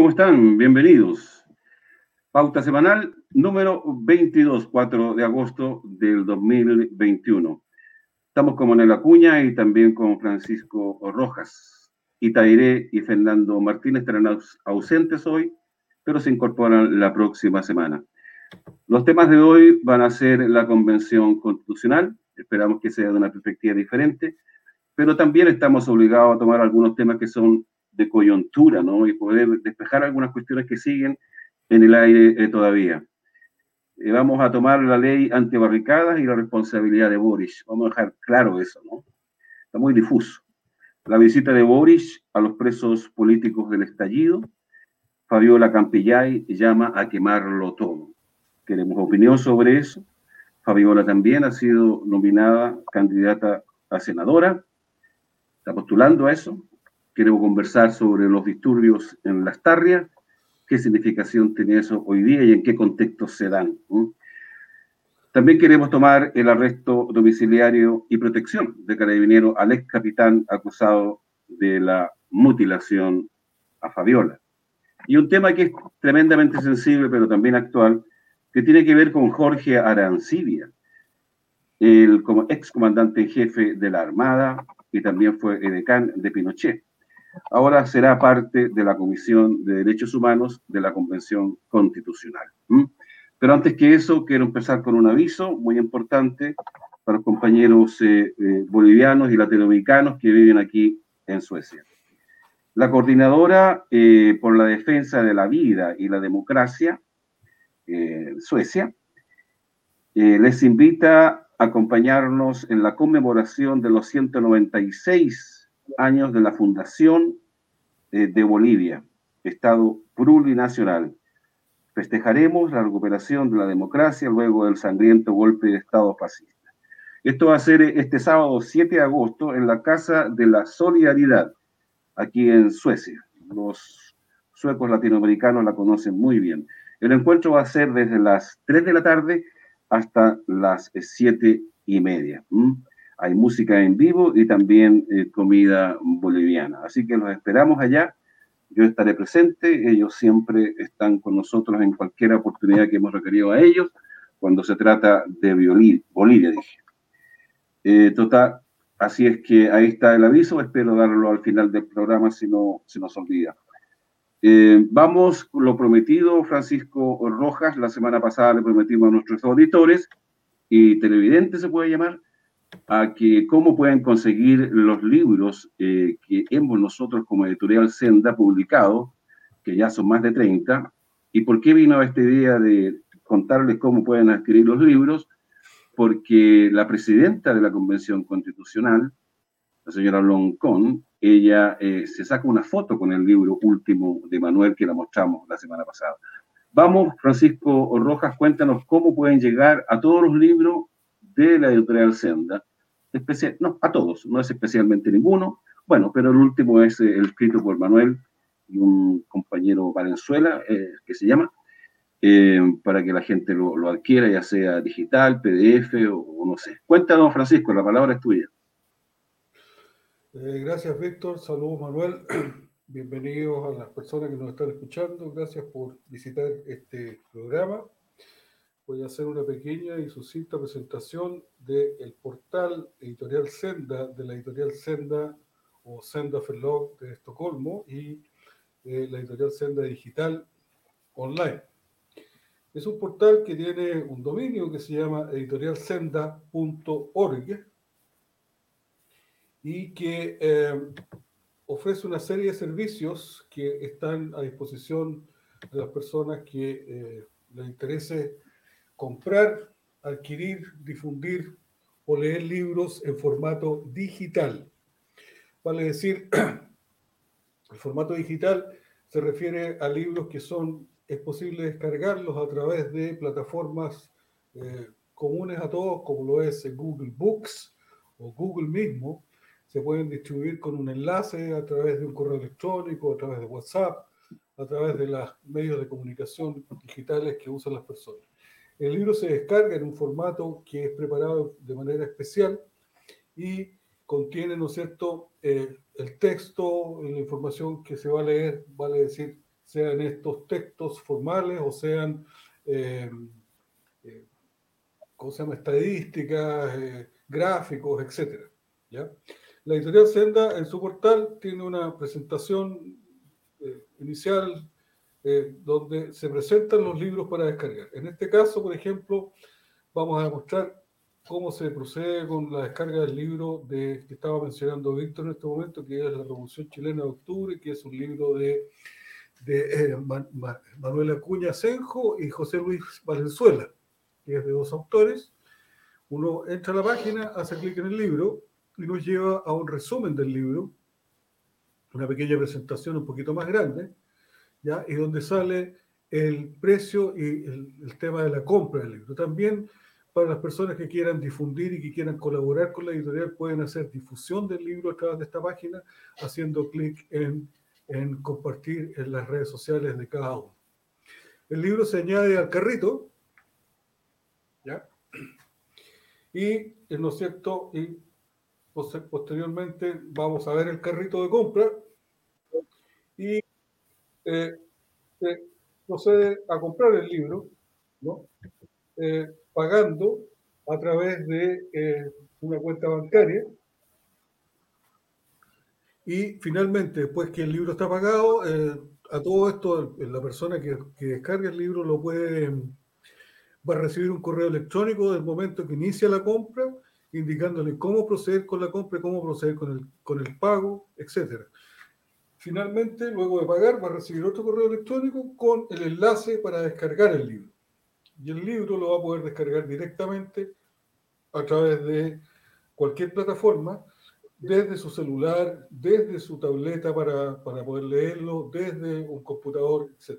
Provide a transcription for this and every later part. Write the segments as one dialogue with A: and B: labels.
A: ¿cómo están? Bienvenidos. Pauta semanal número 22, 4 de agosto del 2021. Estamos con Manuel Acuña y también con Francisco Rojas. Itairé y Fernando Martínez estarán ausentes hoy, pero se incorporan la próxima semana. Los temas de hoy van a ser la convención constitucional, esperamos que sea de una perspectiva diferente, pero también estamos obligados a tomar algunos temas que son de coyuntura, ¿no? Y poder despejar algunas cuestiones que siguen en el aire eh, todavía. Eh, vamos a tomar la ley antibarricadas y la responsabilidad de Boris. Vamos a dejar claro eso, ¿no? Está muy difuso. La visita de Boris a los presos políticos del estallido. Fabiola Campillay llama a quemarlo todo. Queremos opinión sobre eso. Fabiola también ha sido nominada candidata a senadora. Está postulando a eso. Queremos conversar sobre los disturbios en las tarrias, qué significación tiene eso hoy día y en qué contexto se dan. También queremos tomar el arresto domiciliario y protección de carabinero al ex capitán acusado de la mutilación a Fabiola. Y un tema que es tremendamente sensible, pero también actual, que tiene que ver con Jorge Arancibia, el ex comandante en jefe de la Armada y también fue edecán de Pinochet ahora será parte de la Comisión de Derechos Humanos de la Convención Constitucional. Pero antes que eso, quiero empezar con un aviso muy importante para los compañeros eh, eh, bolivianos y latinoamericanos que viven aquí en Suecia. La coordinadora eh, por la defensa de la vida y la democracia, Suecia, les invita a acompañarnos en la conmemoración de los 196 años de la fundación eh, de Bolivia, Estado plurinacional. Festejaremos la recuperación de la democracia luego del sangriento golpe de Estado fascista. Esto va a ser este sábado 7 de agosto en la Casa de la Solidaridad, aquí en Suecia. Los suecos latinoamericanos la conocen muy bien. El encuentro va a ser desde las 3 de la tarde hasta las 7 y media hay música en vivo y también eh, comida boliviana. Así que los esperamos allá. Yo estaré presente. Ellos siempre están con nosotros en cualquier oportunidad que hemos requerido a ellos cuando se trata de Bolivia. Eh, total, así es que ahí está el aviso. Espero darlo al final del programa si no se nos olvida. Eh, vamos lo prometido, Francisco Rojas. La semana pasada le prometimos a nuestros auditores y televidentes, se puede llamar, a que cómo pueden conseguir los libros eh, que hemos nosotros como editorial Senda publicado, que ya son más de 30, y por qué vino esta idea de contarles cómo pueden adquirir los libros, porque la presidenta de la Convención Constitucional, la señora Loncón, ella eh, se saca una foto con el libro último de Manuel que la mostramos la semana pasada. Vamos, Francisco Rojas, cuéntanos cómo pueden llegar a todos los libros de la editorial Senda, especial, no, a todos, no es especialmente ninguno, bueno, pero el último es eh, el escrito por Manuel y un compañero Valenzuela, eh, que se llama, eh, para que la gente lo, lo, adquiera, ya sea digital, PDF o, no sé. Cuéntanos, Francisco, la palabra es tuya.
B: gracias, Víctor. Saludos, Manuel. Bienvenidos a las personas que nos están escuchando. Gracias por visitar este programa voy a hacer una pequeña y sucinta presentación del portal editorial Senda, de la editorial Senda o Senda Förlag de Estocolmo y eh, la editorial Senda Digital Online. Es un portal que tiene un dominio que se llama editorialsenda.org y que eh, ofrece una serie de servicios que están a disposición de las personas que eh, les interese comprar, adquirir, difundir o leer libros en formato digital. Vale decir, el formato digital se refiere a libros que son, es posible descargarlos a través de plataformas eh, comunes a todos, como lo es Google Books o Google mismo. Se pueden distribuir con un enlace a través de un correo electrónico, a través de WhatsApp, a través de los medios de comunicación digitales que usan las personas. El libro se descarga en un formato que es preparado de manera especial y contiene, ¿no es cierto?, eh, el texto, la información que se va a leer, vale decir, sean estos textos formales o sean, eh, ¿cómo se llama?, estadísticas, gráficos, etc. ¿ya? La editorial Senda en su portal tiene una presentación inicial donde se presentan los libros para descargar. En este caso, por ejemplo, vamos a mostrar cómo se procede con la descarga del libro de, que estaba mencionando Víctor en este momento, que es La Revolución Chilena de Octubre, que es un libro de, de eh, Manuel Acuña Senjo y José Luis Valenzuela, que es de dos autores. Uno entra a la página, hace clic en el libro y nos lleva a un resumen del libro, una pequeña presentación un poquito más grande, ¿ya? y donde sale el precio y el, el tema de la compra del libro. También para las personas que quieran difundir y que quieran colaborar con la editorial, pueden hacer difusión del libro a través de esta página, haciendo clic en, en compartir en las redes sociales de cada uno. El libro se añade al carrito, ¿ya? Y, eh, ¿no es cierto? Y posteriormente vamos a ver el carrito de compra y eh, procede a comprar el libro. Eh, pagando a través de eh, una cuenta bancaria. Y finalmente, después que el libro está pagado, eh, a todo esto, la persona que, descarga el libro lo puede, va a recibir un correo electrónico del momento que inicia la compra, indicándole cómo proceder con la compra, cómo proceder con el, con el pago, etc. Finalmente, luego de pagar, va a recibir otro correo electrónico con el enlace para descargar el libro y el libro lo va a poder descargar directamente a través de cualquier plataforma, desde su celular, desde su tableta para, para poder leerlo, desde un computador, etc.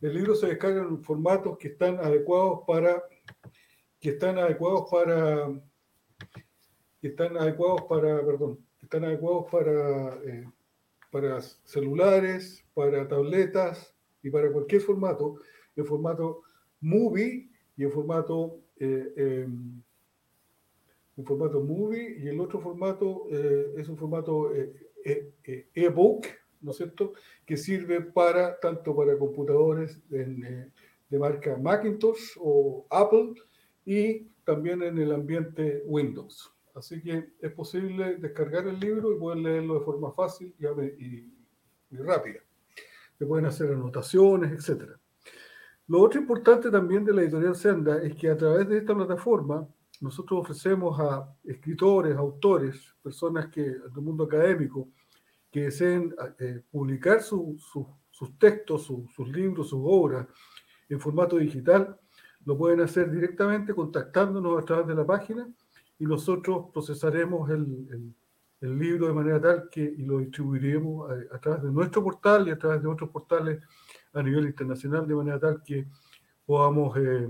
B: El libro se descarga en formatos que están adecuados para que están adecuados para que están adecuados para perdón que están adecuados para eh, para celulares para tabletas y para cualquier formato en formato movie y en formato, eh, em, formato movie y el otro formato eh, es un formato eh, ebook, ¿no es cierto? Que sirve para tanto para computadores de marca Macintosh o Apple y también en el ambiente Windows. Así que es posible descargar el libro y poder leerlo de forma fácil y, y, y rápida. Se pueden hacer anotaciones, etcétera. Lo otro importante también de la editorial Senda es que a través de esta plataforma nosotros ofrecemos a escritores, autores, personas que del mundo académico que deseen eh, publicar sus textos, sus libros, sus obras en formato digital, lo pueden hacer directamente contactándonos a través de la página y nosotros procesaremos el, el, libro de manera tal que y lo distribuiremos a, a, través de nuestro portal y a través de otros portales a nivel internacional, de manera tal que podamos eh,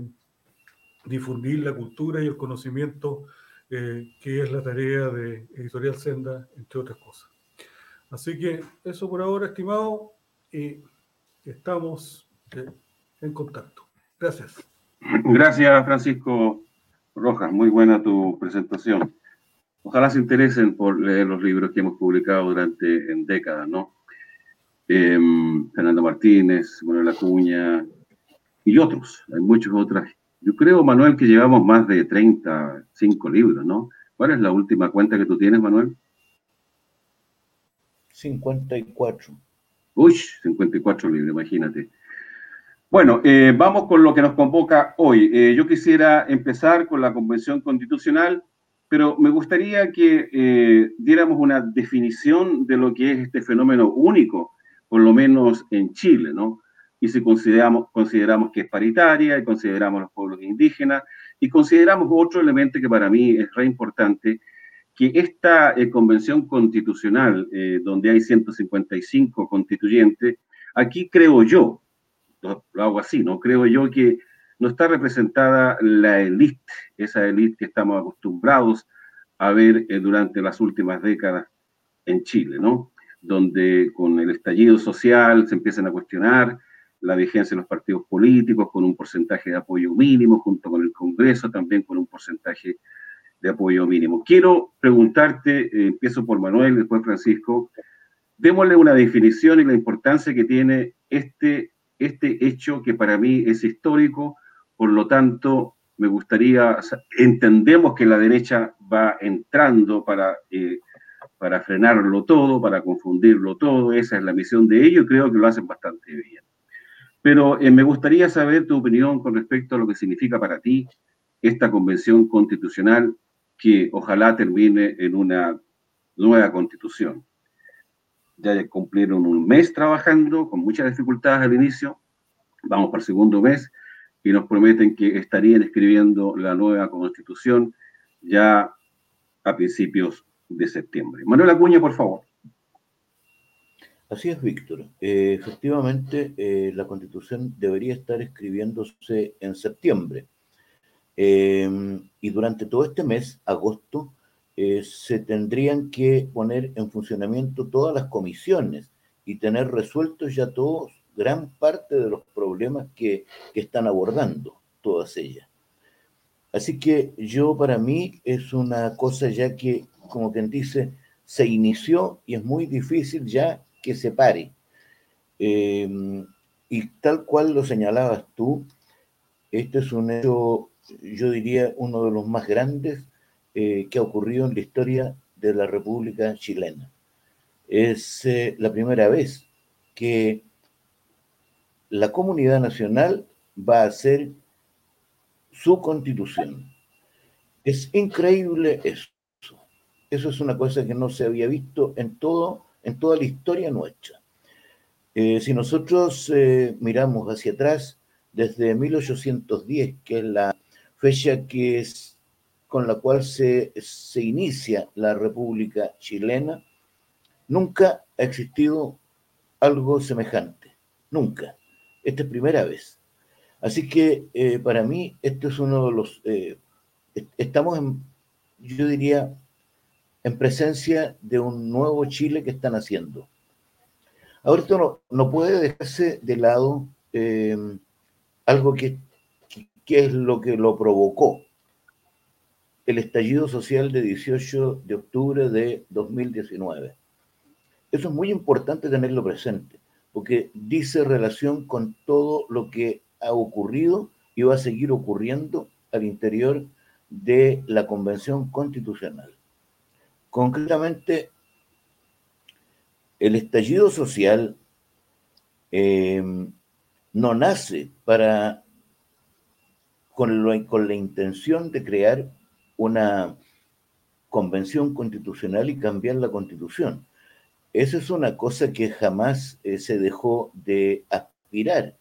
B: difundir la cultura y el conocimiento eh, que es la tarea de Editorial Senda, entre otras cosas. Así que eso por ahora, estimado, y estamos eh, en contacto. Gracias.
A: Gracias, Francisco Rojas. Muy buena tu presentación. Ojalá se interesen por leer los libros que hemos publicado durante en décadas, ¿no? Em, Fernando Martínez, Manuel Acuña y otros, hay muchos otros. Yo creo, Manuel, que llevamos más de 35 libros, ¿no? ¿Cuál es la última cuenta que tú tienes, Manuel?
C: 54.
A: Uy, 54 libros, imagínate. Bueno, eh, vamos con lo que nos convoca hoy. Eh, yo quisiera empezar con la Convención Constitucional, pero me gustaría que eh, diéramos una definición de lo que es este fenómeno único por lo menos en Chile, ¿no? Y si consideramos, consideramos que es paritaria, y consideramos los pueblos indígenas, y consideramos otro elemento que para mí es re importante, que esta eh, convención constitucional, donde hay 155 constituyentes, aquí creo yo, lo, hago así, ¿no? Creo yo que no está representada la élite, esa élite que estamos acostumbrados a ver eh, durante las últimas décadas en Chile, ¿no? donde con el estallido social se empiezan a cuestionar la vigencia de los partidos políticos con un porcentaje de apoyo mínimo, junto con el Congreso también con un porcentaje de apoyo mínimo. Quiero preguntarte, eh, empiezo por Manuel, después Francisco, démosle una definición y la importancia que tiene este, este hecho que para mí es histórico, por lo tanto, me gustaría, entendemos que la derecha va entrando para, eh, para frenarlo todo, para confundirlo todo, esa es la misión de ellos creo que lo hacen bastante bien. Pero eh, me gustaría saber tu opinión con respecto a lo que significa para ti esta convención constitucional que ojalá termine en una nueva constitución. Ya cumplieron un mes trabajando con muchas dificultades al inicio, vamos para el segundo mes y nos prometen que estarían escribiendo la nueva constitución ya a principios de septiembre. Manuel Acuña, por favor.
C: Así es, Víctor. Eh, efectivamente, eh, la constitución debería estar escribiéndose en septiembre. Eh, y durante todo este mes, agosto, se tendrían que poner en funcionamiento todas las comisiones y tener resueltos ya todos gran parte de los problemas que, están abordando todas ellas. Así que yo para mí es una cosa ya que, como quien dice, se inició y es muy difícil ya que se pare. Em, y tal cual lo señalabas tú, este es un hecho, yo diría, uno de los más grandes eh, que ha ocurrido en la historia de la República Chilena. Es eh, la primera vez que la comunidad nacional va a hacer su constitución. Es increíble eso. Eso es una cosa que no se había visto en, todo, en toda la historia nuestra. Eh, si nosotros eh, miramos hacia atrás, desde 1810, que es la fecha que es con la cual se, se inicia la República Chilena, nunca ha existido algo semejante. Nunca. Esta es primera vez. Así que eh, para mí esto es uno de los... Eh, estamos, en, yo diría, en presencia de un nuevo Chile que están haciendo. Ahora esto no, puede dejarse de lado eh, algo que, que es lo que lo provocó. El estallido social de 18 de octubre de 2019. Eso es muy importante tenerlo presente porque dice relación con todo lo que ha ocurrido y va a seguir ocurriendo al interior de la Convención Constitucional. Concretamente, el estallido social em, no nace para con, con la intención de crear una convención constitucional y cambiar la constitución esa es una cosa que jamás eh, se dejó de aspirar.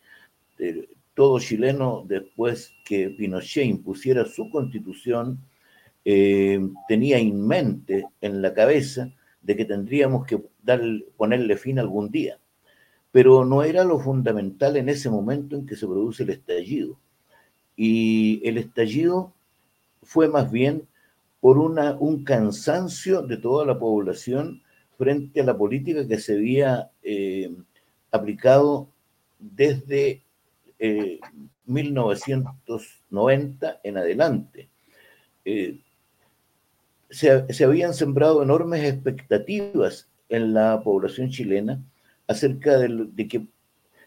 C: todo chileno, después que Pinochet impusiera su constitución, eh, tenía en mente, en la cabeza, de que tendríamos que ponerle fin algún día. Pero no era lo fundamental en ese momento en que se produce el estallido. Y el estallido fue más bien por una, un cansancio de toda la población frente a la política que se había eh, aplicado desde 1990 eh, en adelante. Eh, se, habían sembrado enormes expectativas en la población chilena acerca de, que,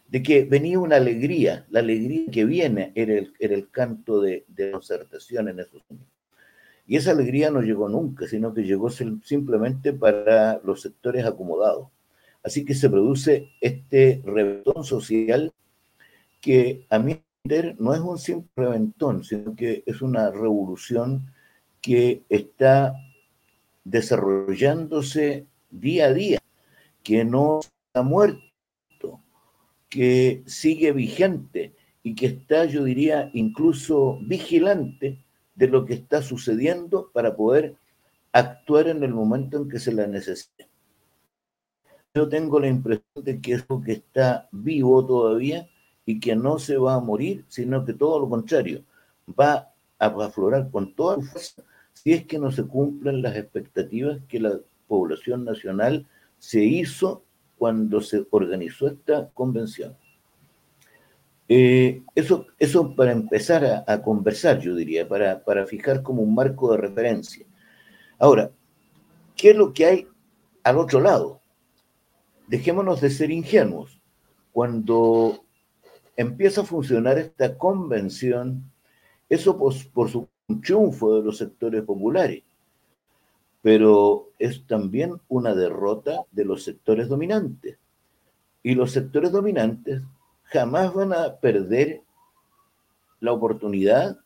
C: de que venía una alegría, la alegría que viene era el, el canto de, de concertación en esos años. Y esa alegría no llegó nunca, sino que llegó simplemente para los sectores acomodados. Así que se produce este reventón social que a mi entender no es un simple reventón, sino que es una revolución que está desarrollándose día a día, que no ha muerto, que sigue vigente y que está, yo diría, incluso vigilante de lo que está sucediendo para poder actuar en el momento en que se la necesite. Yo tengo la impresión de que es algo que está vivo todavía y que no se va a morir, sino que todo lo contrario, va a aflorar con toda fuerza si es que no se cumplen las expectativas que la población nacional se hizo cuando se organizó esta convención. Eh, eso, eso para empezar a, conversar, yo diría, para, para, fijar como un marco de referencia. Ahora, ¿qué es lo que hay al otro lado? dejémonos de ser ingenuos. Cuando empieza a funcionar esta convención, eso por, por su triunfo de los sectores populares, pero es también una derrota de los sectores dominantes. Y los sectores dominantes jamás van a perder la oportunidad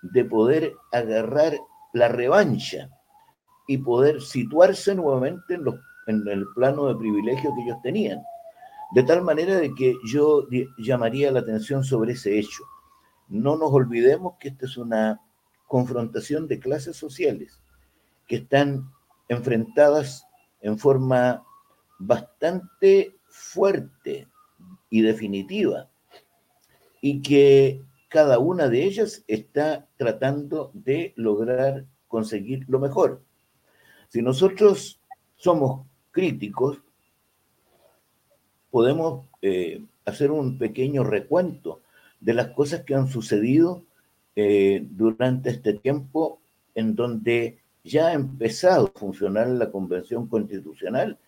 C: de poder agarrar la revancha y poder situarse nuevamente en, los, en el plano de privilegio que ellos tenían. De tal manera de que yo llamaría la atención sobre ese hecho. No nos olvidemos que esta es una confrontación de clases sociales que están enfrentadas en forma bastante fuerte y definitiva y que cada una de ellas está tratando de lograr conseguir lo mejor. Si nosotros somos críticos, podemos eh, hacer un pequeño recuento de las cosas que han sucedido eh, durante este tiempo en donde ya ha empezado a funcionar la Convención Constitucional,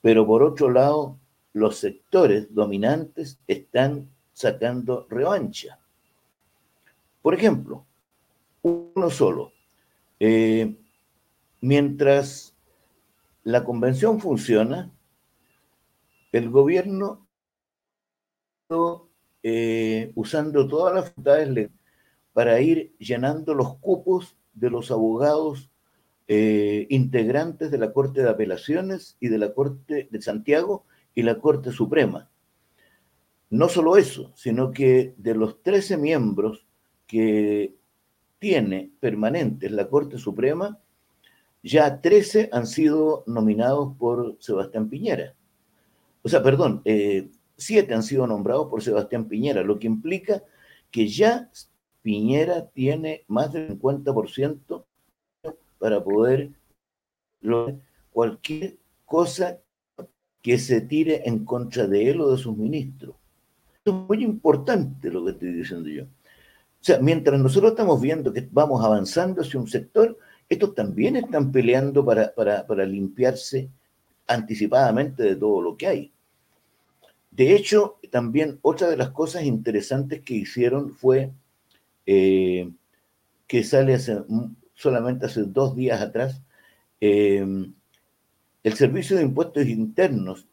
C: pero por otro lado, los sectores dominantes están sacando revancha. Por ejemplo, uno solo. Eh, mientras la convención funciona, el gobierno eh, usando todas las facultades para ir llenando los cupos de los abogados eh, integrantes de la Corte de Apelaciones y de la Corte de Santiago y la Corte Suprema. No solo eso, sino que de los 13 miembros que tiene permanentes la Corte Suprema, ya 13 han sido nominados por Sebastián Piñera. O sea, perdón, eh, 7 han sido nombrados por Sebastián Piñera, lo que implica que ya Piñera tiene más del 50% para poder cualquier cosa que se tire en contra de él o de sus ministros. Esto es muy importante lo que estoy diciendo yo. O sea, mientras nosotros estamos viendo que vamos avanzando hacia un sector, estos también están peleando para, para, limpiarse anticipadamente de todo lo que hay. De hecho, también otra de las cosas interesantes que hicieron fue eh, que sale hace, solamente hace dos días atrás, eh, el Servicio de Impuestos Internos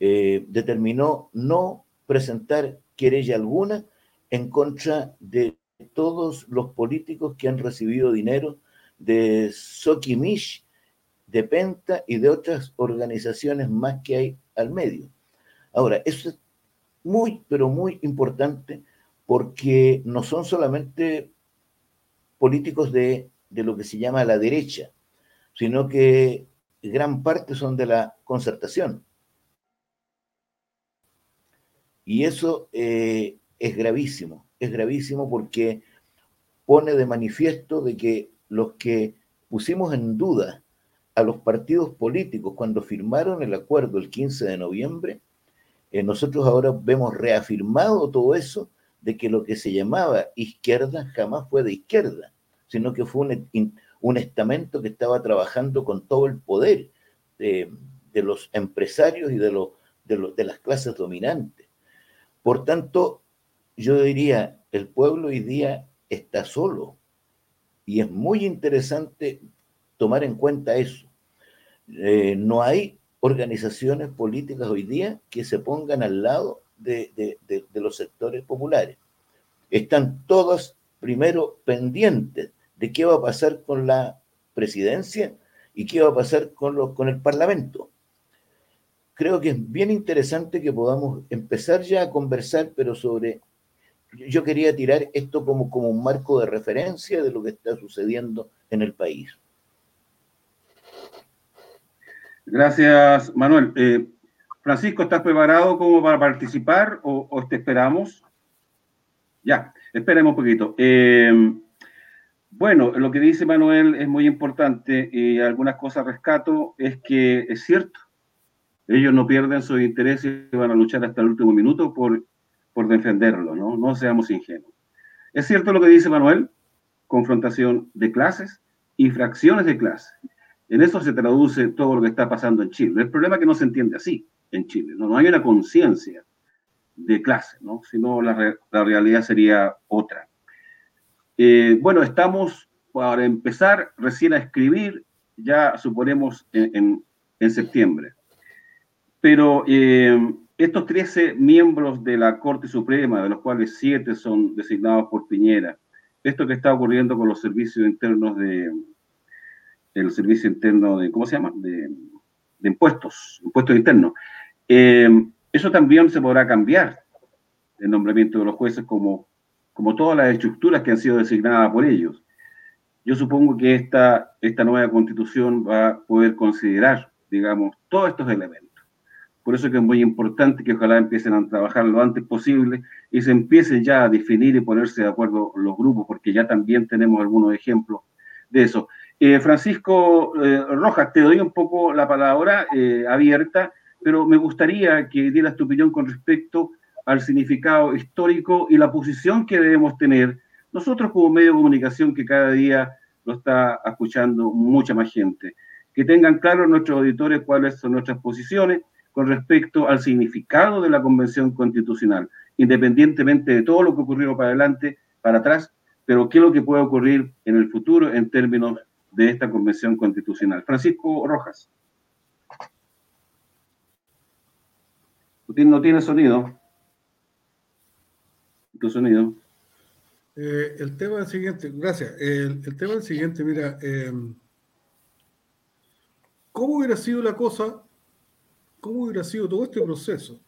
C: eh, determinó no presentar querella alguna en contra de todos los políticos que han recibido dinero de Sokimish, de Penta y de otras organizaciones más que hay al medio. Ahora, eso es muy, pero muy importante porque no son solamente políticos de, de lo que se llama la derecha, sino que gran parte son de la concertación. Y eso eh, es gravísimo, es gravísimo porque pone de manifiesto de que los que pusimos en duda a los partidos políticos cuando firmaron el acuerdo el 15 de noviembre, eh, nosotros ahora vemos reafirmado todo eso de que lo que se llamaba izquierda jamás fue de izquierda, sino que fue un, un estamento que estaba trabajando con todo el poder de, los empresarios y de, de, de las clases dominantes. Por tanto, yo diría, el pueblo hoy día está solo y es muy interesante tomar en cuenta eso. Eh, no hay organizaciones políticas hoy día que se pongan al lado de, los sectores populares. Están todas primero pendientes de qué va a pasar con la presidencia y qué va a pasar con, el Parlamento. Creo que es bien interesante que podamos empezar ya a conversar, pero sobre, yo quería tirar esto como, como un marco de referencia de lo que está sucediendo en el país.
A: Gracias, Manuel. Eh, Francisco, ¿estás preparado como para participar o, te esperamos? Ya, esperemos un poquito. Eh, bueno, lo que dice Manuel es muy importante y algunas cosas rescato. Es que es cierto, ellos no pierden sus intereses y van a luchar hasta el último minuto por, por defenderlo, ¿no? No seamos ingenuos. Es cierto lo que dice Manuel, confrontación de clases y fracciones de clases. En eso se traduce todo lo que está pasando en Chile. El problema es que no se entiende así. en Chile. No, no hay una conciencia de clase, ¿no? sino la, la realidad sería otra. Eh, bueno, estamos para empezar recién a escribir, ya suponemos en, en, septiembre. Pero eh, estos 13 miembros de la Corte Suprema, de los cuales 7 son designados por Piñera, esto que está ocurriendo con los servicios internos de, el servicio interno de, ¿cómo se llama? De, impuestos, impuestos internos. Eh, eso también se podrá cambiar, el nombramiento de los jueces, como, como todas las estructuras que han sido designadas por ellos. Yo supongo que esta, esta nueva constitución va a poder considerar, digamos, todos estos elementos. Por eso que es muy importante que ojalá empiecen a trabajar lo antes posible y se empiecen ya a definir y ponerse de acuerdo los grupos, porque ya también tenemos algunos ejemplos de eso. Eh, Francisco eh, Rojas, te doy un poco la palabra eh, abierta, pero me gustaría que dieras tu opinión con respecto al significado histórico y la posición que debemos tener nosotros como medio de comunicación que cada día lo está escuchando mucha más gente. Que tengan claro nuestros auditores cuáles son nuestras posiciones con respecto al significado de la Convención Constitucional, independientemente de todo lo que ocurrió para adelante, para atrás, pero qué es lo que puede ocurrir en el futuro en términos de esta Convención Constitucional. Francisco Rojas. No tiene sonido. Tu sonido.
B: Eh, el tema es el siguiente, gracias. El, tema es el siguiente, mira, em, ¿cómo hubiera sido la cosa, cómo hubiera sido todo este proceso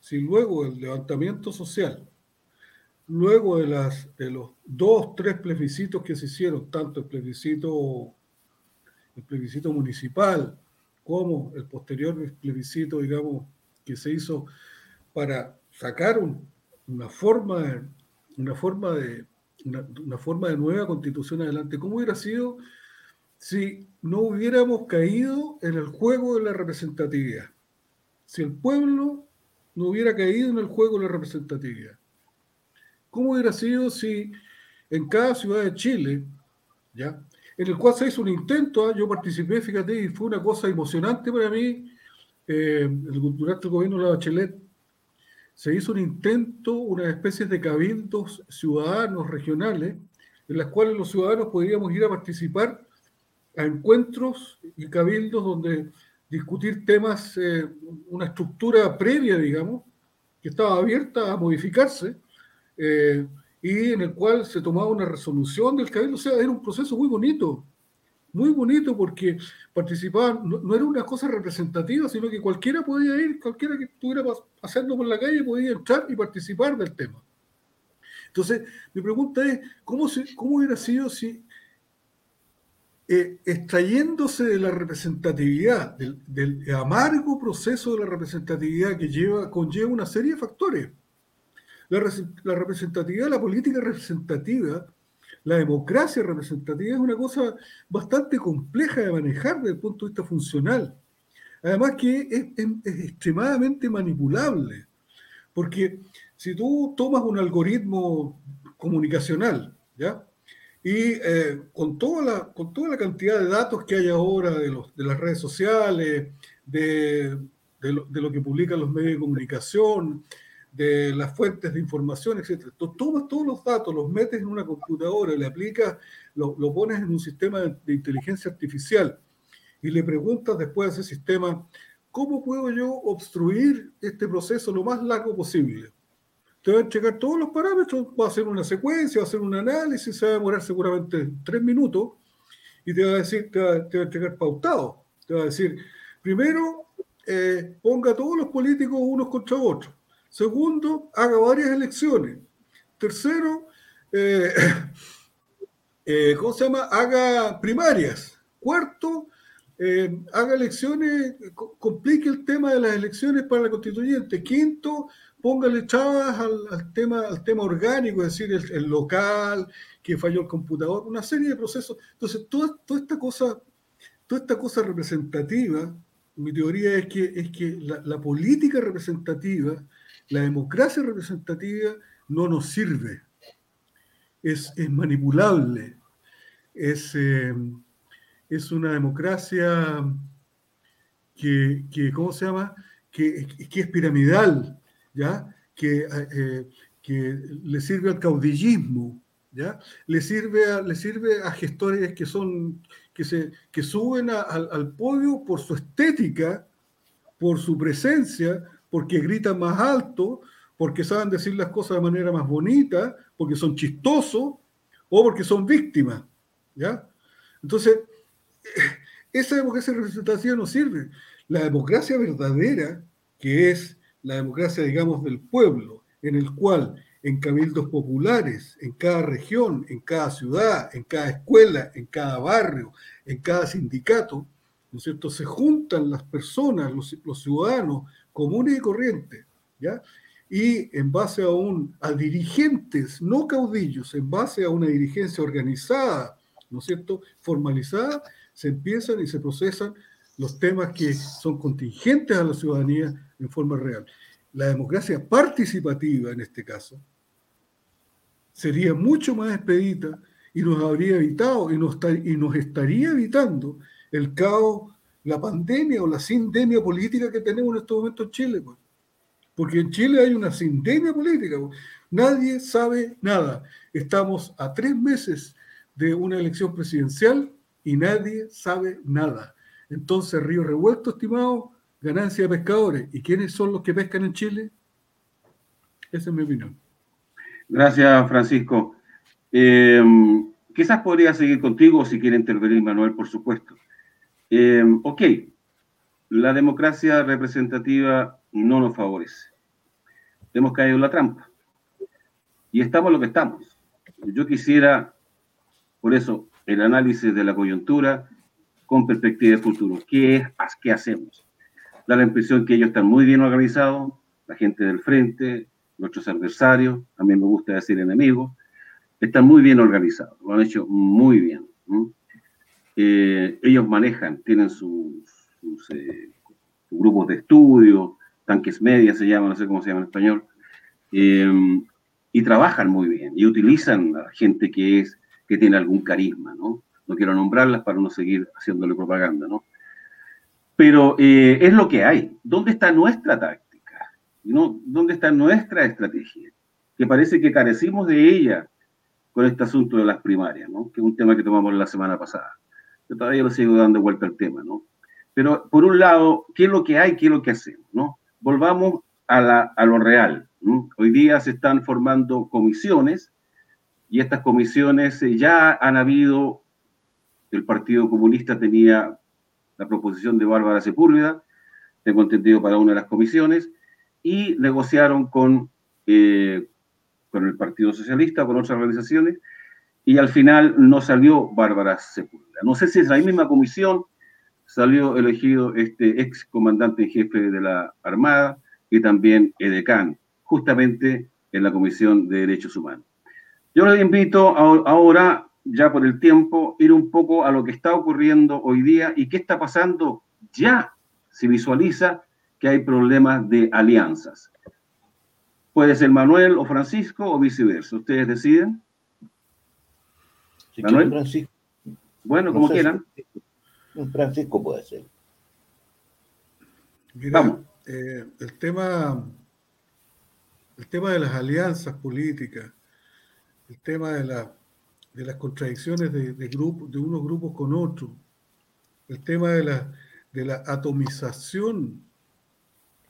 B: si luego del levantamiento social luego de, las, de los dos, tres plebiscitos que se hicieron, tanto el plebiscito, el plebiscito municipal como el posterior plebiscito, digamos, que se hizo para sacar una forma, una forma de una, forma de nueva constitución adelante. ¿Cómo hubiera sido si no hubiéramos caído en el juego de la representatividad? Si el pueblo no hubiera caído en el juego de la representatividad. ¿Cómo hubiera sido si en cada ciudad de Chile, ¿ya? en el cual se hizo un intento, ¿ah? yo participé, fíjate, y fue una cosa emocionante para mí, eh, durante el gobierno de la Bachelet, se hizo un intento, una especie de cabildos ciudadanos regionales, en las cuales los ciudadanos podríamos ir a participar a encuentros y cabildos donde discutir temas, eh, una estructura previa, digamos, que estaba abierta a modificarse, eh, y en el cual se tomaba una resolución del cabildo. O sea, era un proceso muy bonito, muy bonito porque participaban, no, era una cosa representativa, sino que cualquiera podía ir, cualquiera que estuviera pasando por la calle podía entrar y participar del tema. Entonces, mi pregunta es, ¿cómo, se, cómo hubiera sido si eh, extrayéndose de la representatividad, del, del, amargo proceso de la representatividad que lleva, conlleva una serie de factores, la, representatividad, la política representativa, la democracia representativa es una cosa bastante compleja de manejar desde el punto de vista funcional. Además que es, extremadamente manipulable, porque si tú tomas un algoritmo comunicacional, ¿ya? Y eh, con, toda la, con toda la cantidad de datos que hay ahora de, los, de las redes sociales, de, de, lo, de, lo, que publican los medios de comunicación, de las fuentes de información, etc. Tú tomas todos los datos, los metes en una computadora, le aplicas, lo, lo, pones en un sistema de inteligencia artificial y le preguntas después a ese sistema, ¿cómo puedo yo obstruir este proceso lo más largo posible? Te va a checar todos los parámetros, va a hacer una secuencia, va a hacer un análisis, se va a demorar seguramente tres minutos y te va a decir, te va, te va a checar pautado. Te va a decir, primero, eh, ponga a todos los políticos unos contra otros Segundo, haga varias elecciones. Tercero, eh, eh, ¿cómo se llama? Haga primarias. Cuarto, eh, haga elecciones, complique el tema de las elecciones para la constituyente. Quinto, póngale chavas al, tema, al tema orgánico, es decir, el, local, que falló el computador, una serie de procesos. Entonces, toda, toda esta cosa, toda esta cosa representativa, mi teoría es que, es que la política representativa la democracia representativa no nos sirve, es, manipulable, es, eh, es, una democracia que, ¿cómo se llama? que, es piramidal, ¿ya? Que, eh, que le sirve al caudillismo, ¿ya? Le sirve a, le sirve a gestores que son que se que suben al, al podio por su estética, por su presencia, porque gritan más alto, porque saben decir las cosas de manera más bonita, porque son chistosos o porque son víctimas, ¿ya? Entonces, esa democracia representativa no sirve. La democracia verdadera, que es la democracia, digamos, del pueblo, en el cual en cabildos populares, en cada región, en cada ciudad, en cada escuela, en cada barrio, en cada sindicato, ¿no es cierto? Se juntan las personas, los, ciudadanos comunes y corrientes, ¿ya? Y en base a, un, a dirigentes, no caudillos, en base a una dirigencia organizada, ¿no es cierto?, formalizada, se empiezan y se procesan los temas que son contingentes a la ciudadanía en forma real. La democracia participativa, en este caso, sería mucho más expedita y nos habría evitado y nos, y nos estaría evitando el caos, la pandemia o la sindemia política que tenemos en estos momentos en Chile. Pues. Porque en Chile hay una sindemia política. Pues. Nadie sabe nada. Estamos a tres meses de una elección presidencial y nadie sabe nada. Entonces, Río Revuelto, estimado, ganancia de pescadores. ¿Y quiénes son los que pescan en Chile? Esa es mi opinión.
A: Gracias, Francisco. Eh, quizás podría seguir contigo si quiere intervenir Manuel, por supuesto. Eh, ok, la democracia representativa no nos favorece. Hemos caído en la trampa. Y estamos lo que estamos. Yo quisiera, por eso, el análisis de la coyuntura con perspectiva de futuro. ¿Qué es? ¿Qué hacemos? Da la impresión que ellos están muy bien organizados, la gente del frente, nuestros adversarios, a mí me gusta decir enemigos, están muy bien organizados, lo han hecho muy bien. Eh, ellos manejan, tienen sus, eh, grupos de estudio, tanques medias se llaman, no sé cómo se llama en español, eh, y trabajan muy bien y utilizan a gente que es que tiene algún carisma, ¿no? No quiero nombrarlas para no seguir haciéndole propaganda, ¿no? Pero es lo que hay. ¿Dónde está nuestra táctica? ¿Dónde está nuestra estrategia? Que parece que carecimos de ella con este asunto de las primarias, ¿no? Que es un tema que tomamos la semana pasada. Yo todavía lo sigo dando vuelta al tema, ¿no? Pero por un lado, ¿qué es lo que hay? ¿Qué es lo que hacemos? ¿no? Volvamos a, la, a lo real. Hoy día se están formando comisiones y estas comisiones eh, ya han habido, el Partido Comunista tenía la proposición de Bárbara Sepúlveda, tengo entendido para una de las comisiones, y negociaron con, eh, con el Partido Socialista, con otras organizaciones, y al final no salió Bárbara Sepúlveda. No sé si es la misma comisión, salió elegido este ex comandante en jefe de la Armada y también Edecán, justamente en la Comisión de Derechos Humanos. Yo les invito ahora, ya por el tiempo, ir un poco a lo que está ocurriendo hoy día y qué está pasando ya se visualiza que hay problemas de alianzas. Puede ser Manuel o Francisco o viceversa. Ustedes deciden.
C: Manuel. Francisco.
A: Bueno, como quieran.
C: Francisco puede ser.
B: Vamos. Eh, el tema, el tema de las alianzas políticas, el tema de, la, de las contradicciones de, de, de unos grupos con otros, el tema de la, de la atomización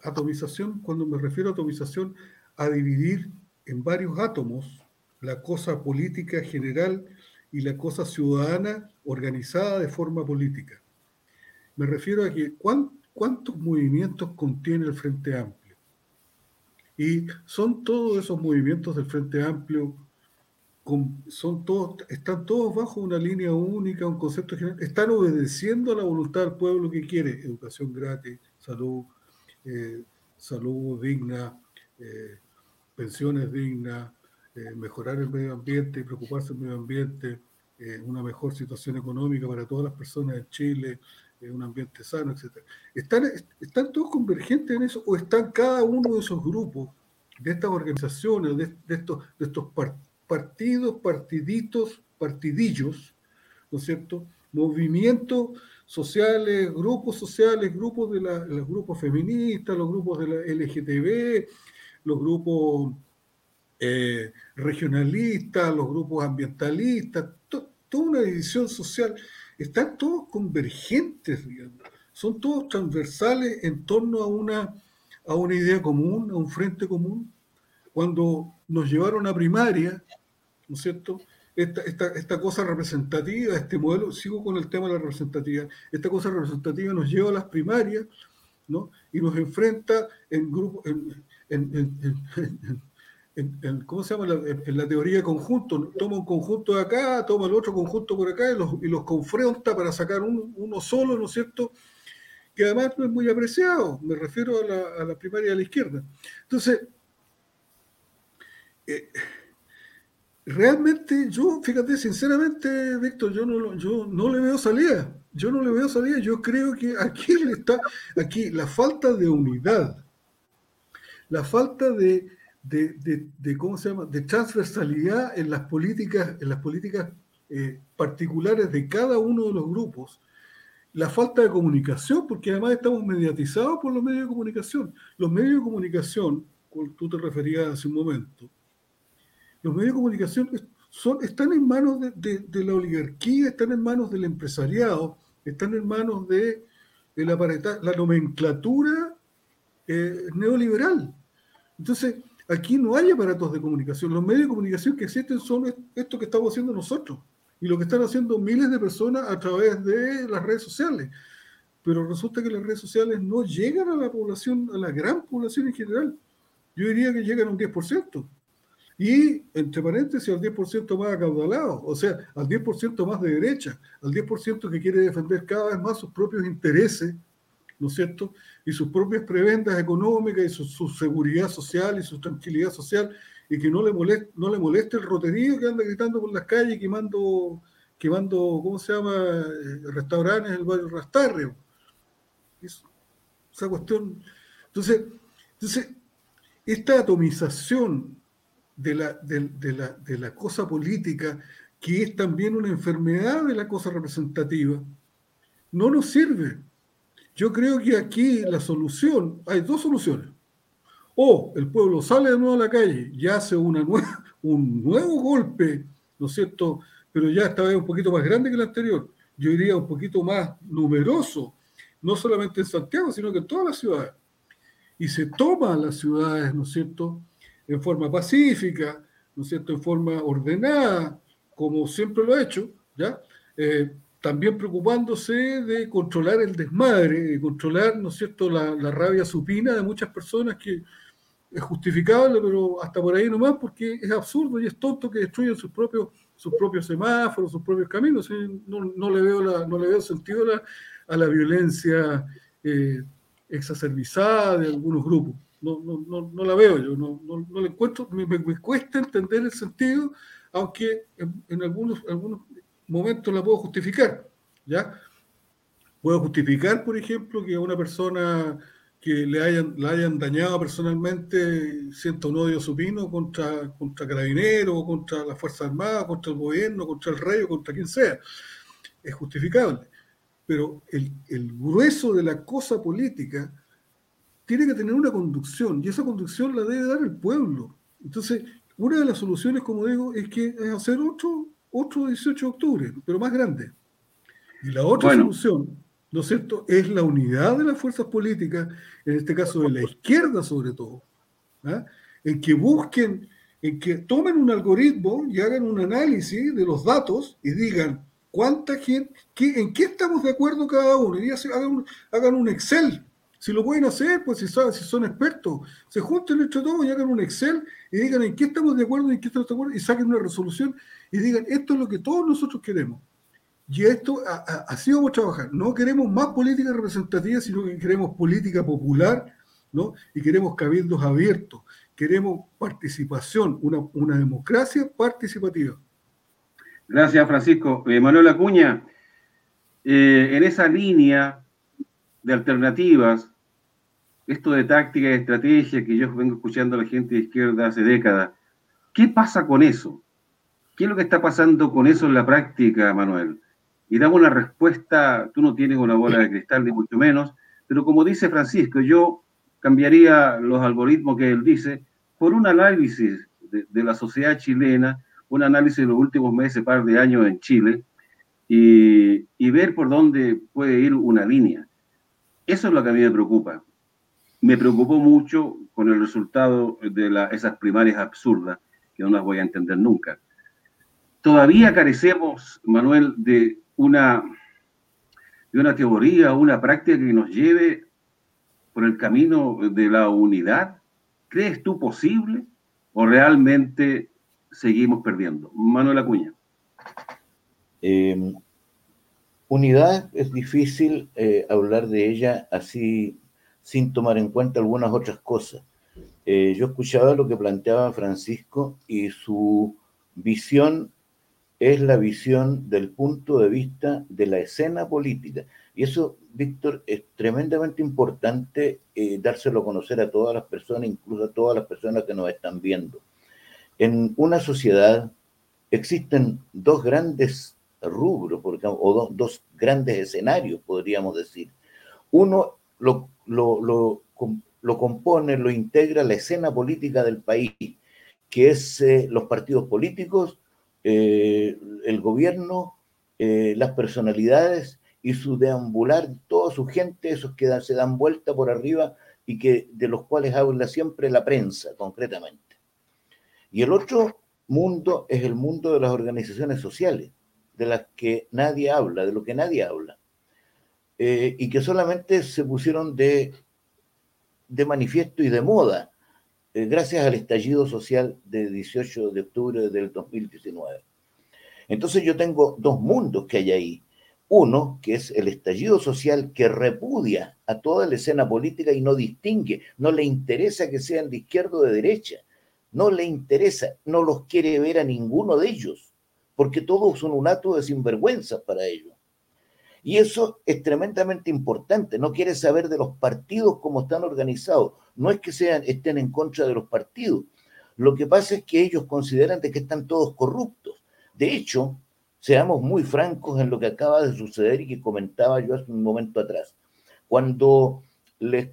B: atomización, cuando me refiero a atomización, a dividir en varios átomos la cosa política general y la cosa ciudadana organizada de forma política. Me refiero a que cuántos movimientos contiene el Frente Amplio. Y son todos esos movimientos del Frente Amplio, son todos, están todos bajo una línea única, un concepto general, están obedeciendo a la voluntad del pueblo que quiere educación gratis, salud, eh, salud digna, eh, pensiones dignas, eh, mejorar el medio ambiente y preocuparse del medio ambiente, una mejor situación económica para todas las personas en Chile, un ambiente sano, etc. ¿Están, ¿Están todos convergentes en eso o están cada uno de esos grupos, de estas organizaciones, de, estos, de estos partidos, partiditos, partidillos, ¿no es cierto? Movimientos sociales, grupos sociales, grupos de los grupos feministas, los grupos de la LGTB, los grupos eh, regionalistas, los grupos ambientalistas, toda una división social, están todos convergentes, son todos transversales en torno a una, a una idea común, a un frente común. Cuando nos llevaron a primaria, ¿no es cierto? Esta, esta, esta, cosa representativa, este modelo, sigo con el tema de la representatividad, esta cosa representativa nos lleva a las primarias, ¿no? Y nos enfrenta en grupos, en, en, ¿cómo se llama? En, la teoría de conjunto. Toma un conjunto de acá, toma el otro conjunto por acá y los, y los confronta para sacar uno solo, ¿no es cierto? Que además no es muy apreciado, me refiero a la, a la primaria de la izquierda. Entonces, eh, realmente yo, fíjate, sinceramente, Víctor, yo no, yo no le veo salida. Yo no le veo salida. Yo creo que aquí le está, aquí la falta de unidad, la falta de, de, ¿cómo se llama? de transversalidad en las políticas, en las políticas eh, particulares de cada uno de los grupos, la falta de comunicación, porque además estamos mediatizados por los medios de comunicación. Los medios de comunicación, tú te referías hace un momento, los medios de comunicación son, están en manos de, la oligarquía, están en manos del empresariado, están en manos de, la, la nomenclatura eh, neoliberal. Entonces, Aquí no hay aparatos de comunicación. Los medios de comunicación que existen son esto que estamos haciendo nosotros y lo que están haciendo miles de personas a través de las redes sociales. Pero resulta que las redes sociales no llegan a la población, a la gran población en general. Yo diría que llegan a un 10%. Y, entre paréntesis, al 10% más acaudalado, o sea, al 10% más de derecha, al 10% que quiere defender cada vez más sus propios intereses ¿no es cierto? Y sus propias prebendas económicas y su, seguridad social y su tranquilidad social, y que no le, moleste, no le moleste el roterío que anda gritando por las calles, quemando, quemando ¿cómo se llama?, eh, restaurantes en el barrio Rastarrio. esa cuestión. Entonces, entonces, esta atomización de la, de, la, de la cosa política, que es también una enfermedad de la cosa representativa, no nos sirve yo creo que aquí la solución, hay dos soluciones. O el pueblo sale de nuevo a la calle y hace una nueva, un nuevo golpe, ¿no es cierto? Pero ya esta vez un poquito más grande que el anterior. Yo diría un poquito más numeroso, no solamente en Santiago, sino que en todas las ciudades. Y se toma las ciudades, ¿no es cierto?, en forma pacífica, ¿no es cierto?, en forma ordenada, como siempre lo ha hecho, ¿ya? Eh, también preocupándose de controlar el desmadre, de controlar, ¿no es cierto?, la, rabia supina de muchas personas que es justificable, pero hasta por ahí nomás, porque es absurdo y es tonto que destruyan sus propios, sus propios semáforos, sus propios caminos. No, le, veo la, no le veo sentido a la violencia eh, exacerbizada de algunos grupos. No, no, no, la veo yo, no, no, le encuentro, me, cuesta entender el sentido, aunque en, en algunos, algunos momento la puedo justificar, ¿ya? Puedo justificar, por ejemplo, que a una persona que le hayan, la hayan dañado personalmente sienta un odio supino contra, contra carabineros, contra las Fuerzas Armadas, contra el gobierno, contra el rey contra quien sea. Es justificable. Pero el, el grueso de la cosa política tiene que tener una conducción y esa conducción la debe dar el pueblo. Entonces, una de las soluciones, como digo, es que es hacer otro, otro 18 de octubre, pero más grande. Y la otra solución, ¿no es cierto?, es la unidad de las fuerzas políticas, en este caso de la izquierda sobre todo, ¿ah? en que busquen, en que tomen un algoritmo y hagan un análisis de los datos y digan cuánta gente, en qué estamos de acuerdo cada uno, y hagan un, hagan un Excel si lo pueden hacer, pues si, saben, si son expertos, se junten entre todos y hagan un Excel y digan en qué estamos de acuerdo y en qué estamos de acuerdo y saquen una resolución y digan esto es lo que todos nosotros queremos. Y esto, así vamos a trabajar. No queremos más política representativa, sino que queremos política popular, ¿no? Y queremos cabildos abiertos, queremos participación, una, una democracia participativa.
A: Gracias, Francisco. Eh, Manuel Acuña, eh, en esa línea de alternativas, esto de táctica y estrategia que yo vengo escuchando a la gente de izquierda hace décadas, ¿qué pasa con eso? ¿Qué es lo que está pasando con eso en la práctica, Manuel? y damos una respuesta, tú no tienes una bola de cristal ni mucho menos, pero como dice Francisco, yo cambiaría los algoritmos que él dice por un análisis de, la sociedad chilena, un análisis de los últimos meses, par de años en Chile, y, ver por dónde puede ir una línea. Eso es lo que a mí me preocupa. Me preocupó mucho con el resultado de esas primarias absurdas, que no las voy a entender nunca. Todavía carecemos, Manuel, de una, de una teoría, una práctica que nos lleve por el camino de la unidad. ¿Crees tú posible o realmente seguimos perdiendo? Manuel Acuña.
C: Eh, unidad es difícil eh, hablar de ella así sin tomar en cuenta algunas otras cosas. Eh, yo escuchaba lo que planteaba Francisco y su visión es la visión del punto de vista de la escena política. Y eso, Víctor, es tremendamente importante eh, dárselo a conocer a todas las personas, incluso a todas las personas que nos están viendo. En una sociedad existen dos grandes rubros, por ejemplo, o dos, grandes escenarios, podríamos decir. Uno lo, lo, lo, lo, compone, lo integra la escena política del país, que es eh, los partidos políticos, eh, el gobierno, eh, las personalidades y su deambular, toda su gente, esos que se dan vuelta por arriba y que de los cuales habla siempre la prensa, concretamente. Y el otro mundo es el mundo de las organizaciones sociales, de las que nadie habla, de lo que nadie habla, eh, y que solamente se pusieron de, de manifiesto y de moda gracias al estallido social del 18 de octubre del 2019. Entonces yo tengo dos mundos que hay ahí. Uno, que es el estallido social que repudia a toda la escena política y no distingue, no le interesa que sean de izquierda o de derecha, no le interesa, no los quiere ver a ninguno de ellos porque todos son un acto de sinvergüenza para ellos. Y eso es tremendamente importante. No quiere saber de los partidos como están organizados. No es que sean, estén en contra de los partidos. Lo que pasa es que ellos consideran de que están todos corruptos. De hecho, seamos muy francos en lo que acaba de suceder y que comentaba yo hace un momento atrás. Cuando les,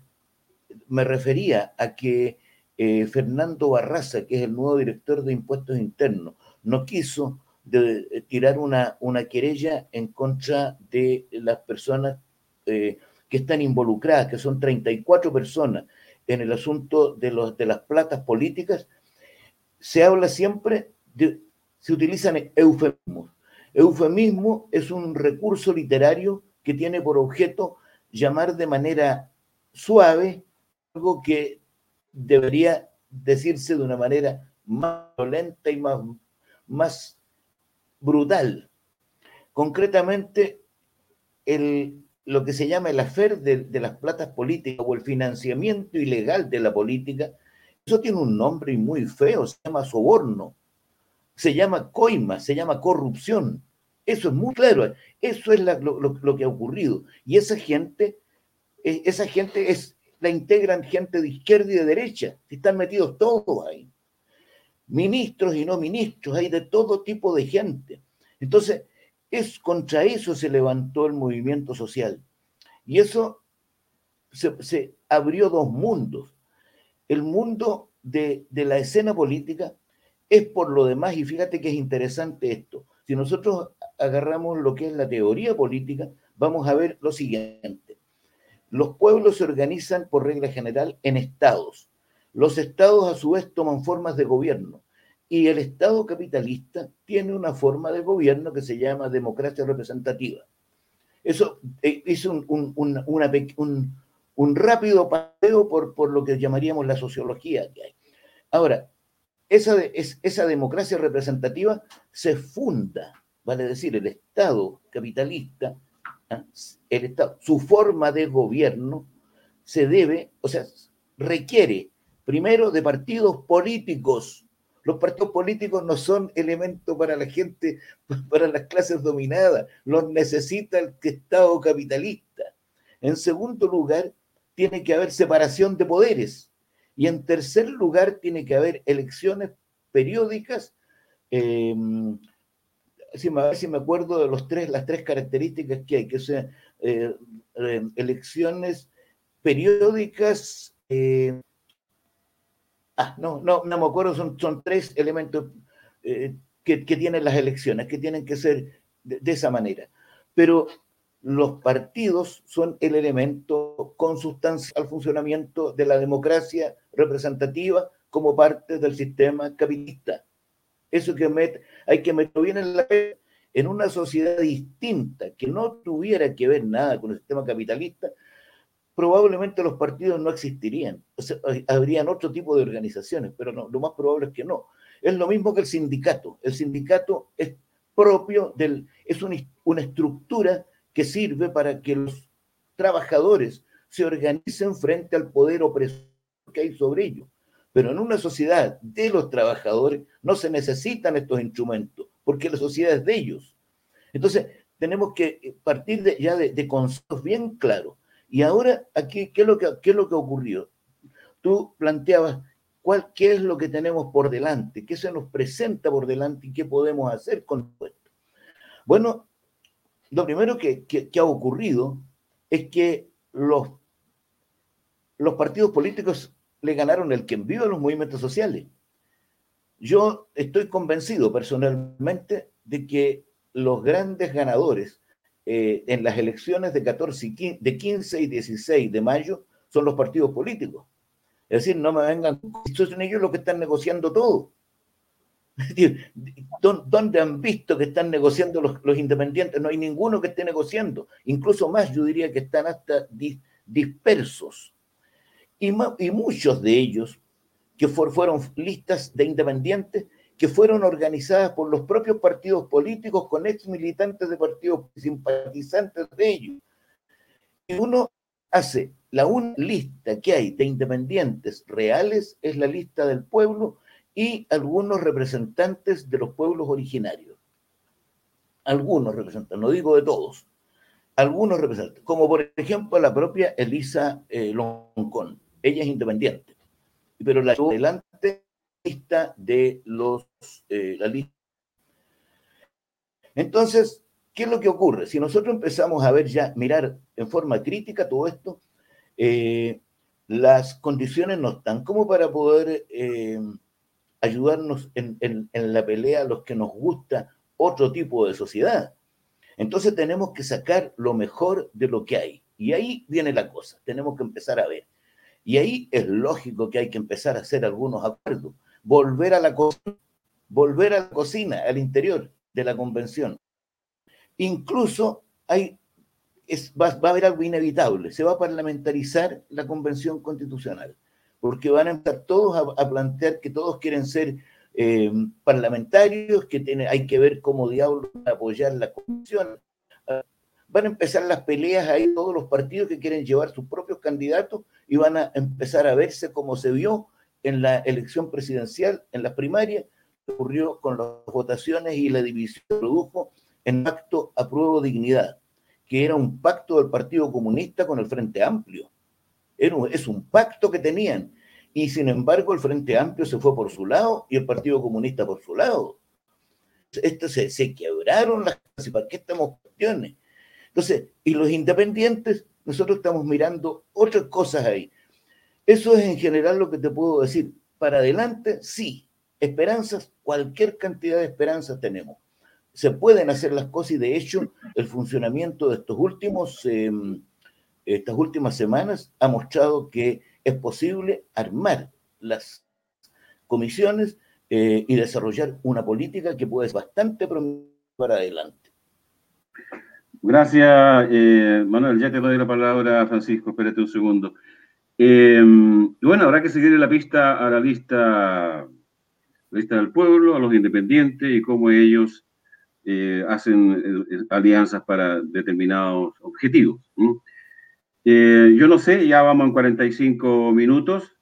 C: me refería a que eh, Fernando Barraza, que es el nuevo director de impuestos internos, no quiso de tirar una, una querella en contra de las personas eh, que están involucradas, que son 34 personas en el asunto de, los, de las platas políticas, se habla siempre, de, se utilizan eufemismos. Eufemismo es un recurso literario que tiene por objeto llamar de manera suave algo que debería decirse de una manera más violenta y más, más brutal. Concretamente, el, lo que se llama el afer de, las platas políticas o el financiamiento ilegal de la política, eso tiene un nombre muy feo, se llama soborno, se llama coima, se llama corrupción. Eso es muy claro, eso es lo, que ha ocurrido. Y esa gente, eh, esa gente es, la integran gente de izquierda y de derecha, están metidos todos ahí ministros y no ministros, hay de todo tipo de gente. Entonces, es contra eso se levantó el movimiento social. Y eso se, abrió dos mundos. El mundo de, de, la escena política es por lo demás, y fíjate que es interesante esto, si nosotros agarramos lo que es la teoría política, vamos a ver lo siguiente. Los pueblos se organizan por regla general en estados. Los estados a su vez toman formas de gobierno y el Estado capitalista tiene una forma de gobierno que se llama democracia representativa. Eso eh, es un, un, una, un, un rápido paseo por, por, lo que llamaríamos la sociología que hay. Ahora, esa, es, esa democracia representativa se funda, vale decir, el Estado capitalista, ¿eh? el Estado, su forma de gobierno se debe, o sea, requiere primero de partidos políticos los partidos políticos no son elementos para la gente, para las clases dominadas, los necesita el Estado capitalista. En segundo lugar, tiene que haber separación de poderes. Y en tercer lugar, tiene que haber elecciones periódicas eh, si me, si me acuerdo de los tres, las tres características que hay, que son eh, eh, elecciones periódicas. Eh, ah, no, no, no me acuerdo, son, son tres elementos que, que, tienen las elecciones, que tienen que ser de, esa manera. Pero los partidos son el elemento consustancial al funcionamiento de la democracia representativa como parte del sistema capitalista. Eso que hay que meterlo bien en la en una sociedad distinta que no tuviera que ver nada con el sistema capitalista, probablemente los partidos no existirían. Habrían otro tipo de organizaciones, pero no, lo más probable es que no. Es lo mismo que el sindicato. El sindicato es propio del, es una, estructura que sirve para que los trabajadores se organicen frente al poder opresor que hay sobre ellos. Pero en una sociedad de los trabajadores no se necesitan estos instrumentos, porque la sociedad es de ellos. Entonces, tenemos que partir de, ya de, conceptos bien claros. Y ahora, aquí, ¿qué es, lo que, ¿qué es lo que ocurrió? Tú planteabas cuál, qué es lo que tenemos por delante, qué se nos presenta por delante y qué podemos hacer con esto. Bueno, lo primero que, que ha ocurrido es que los, los partidos políticos le ganaron el que envió a los movimientos sociales. Yo estoy convencido personalmente de que los grandes ganadores eh, en las elecciones de, 14 de 15 y 16 de mayo son los partidos políticos. Es decir, no me vengan, son ellos los que están negociando todo. ¿Dónde han visto que están negociando los, los, independientes? No hay ninguno que esté negociando. Incluso más, yo diría que están hasta dispersos y, muchos de ellos que fueron listas de independientes que fueron organizadas por los propios partidos políticos con ex militantes de partidos simpatizantes de ellos. Y uno hace la única lista que hay de independientes reales es la lista del pueblo y algunos representantes de los pueblos originarios. Algunos representantes, no digo de todos, algunos representantes, como por ejemplo la propia Elisa eh, Loncón ella es independiente, pero la adelante lista de los eh, la lista. Entonces, ¿qué es lo que ocurre? Si nosotros empezamos a ver ya, mirar en forma crítica todo esto, eh, las condiciones no están como para poder eh, ayudarnos en, en la pelea a los que nos gusta otro tipo de sociedad. Entonces tenemos que sacar lo mejor de lo que hay. Y ahí viene la cosa. Tenemos que empezar a ver y ahí es lógico que hay que empezar a hacer algunos acuerdos, volver a la cocina, volver a la cocina, al interior de la convención. Incluso hay, va, a haber algo inevitable, se va a parlamentarizar la convención constitucional, porque van a empezar todos a, plantear que todos quieren ser eh, parlamentarios, que tiene, hay que ver cómo diablos apoyar la convención. Van a empezar las peleas ahí, todos los partidos que quieren llevar sus propios candidatos y van a empezar a verse como se vio en la elección presidencial, en las primarias, ocurrió con las votaciones y la división se produjo en pacto a prueba dignidad, que era un pacto del Partido Comunista con el Frente Amplio. es un pacto que tenían. Y sin embargo, el Frente Amplio se fue por su lado y el Partido Comunista por su lado. Esto se, se quebraron las. ¿Para qué estamos cuestiones? Entonces, y los independientes nosotros estamos mirando otras cosas ahí. Eso es en general lo que te puedo decir. Para adelante, sí. Esperanzas, cualquier cantidad de esperanzas tenemos. Se pueden hacer las cosas y de hecho el funcionamiento de estos últimos, em, estas últimas semanas ha mostrado que es posible armar las comisiones eh, y desarrollar una política que puede ser bastante para adelante.
A: Gracias, eh, Manuel. Ya te doy la palabra, Francisco. Espérate un segundo. Eh, bueno, habrá que seguir la pista a la lista, lista del pueblo, a los independientes y cómo ellos eh, hacen alianzas para determinados objetivos. yo no sé, ya vamos en 45 minutos.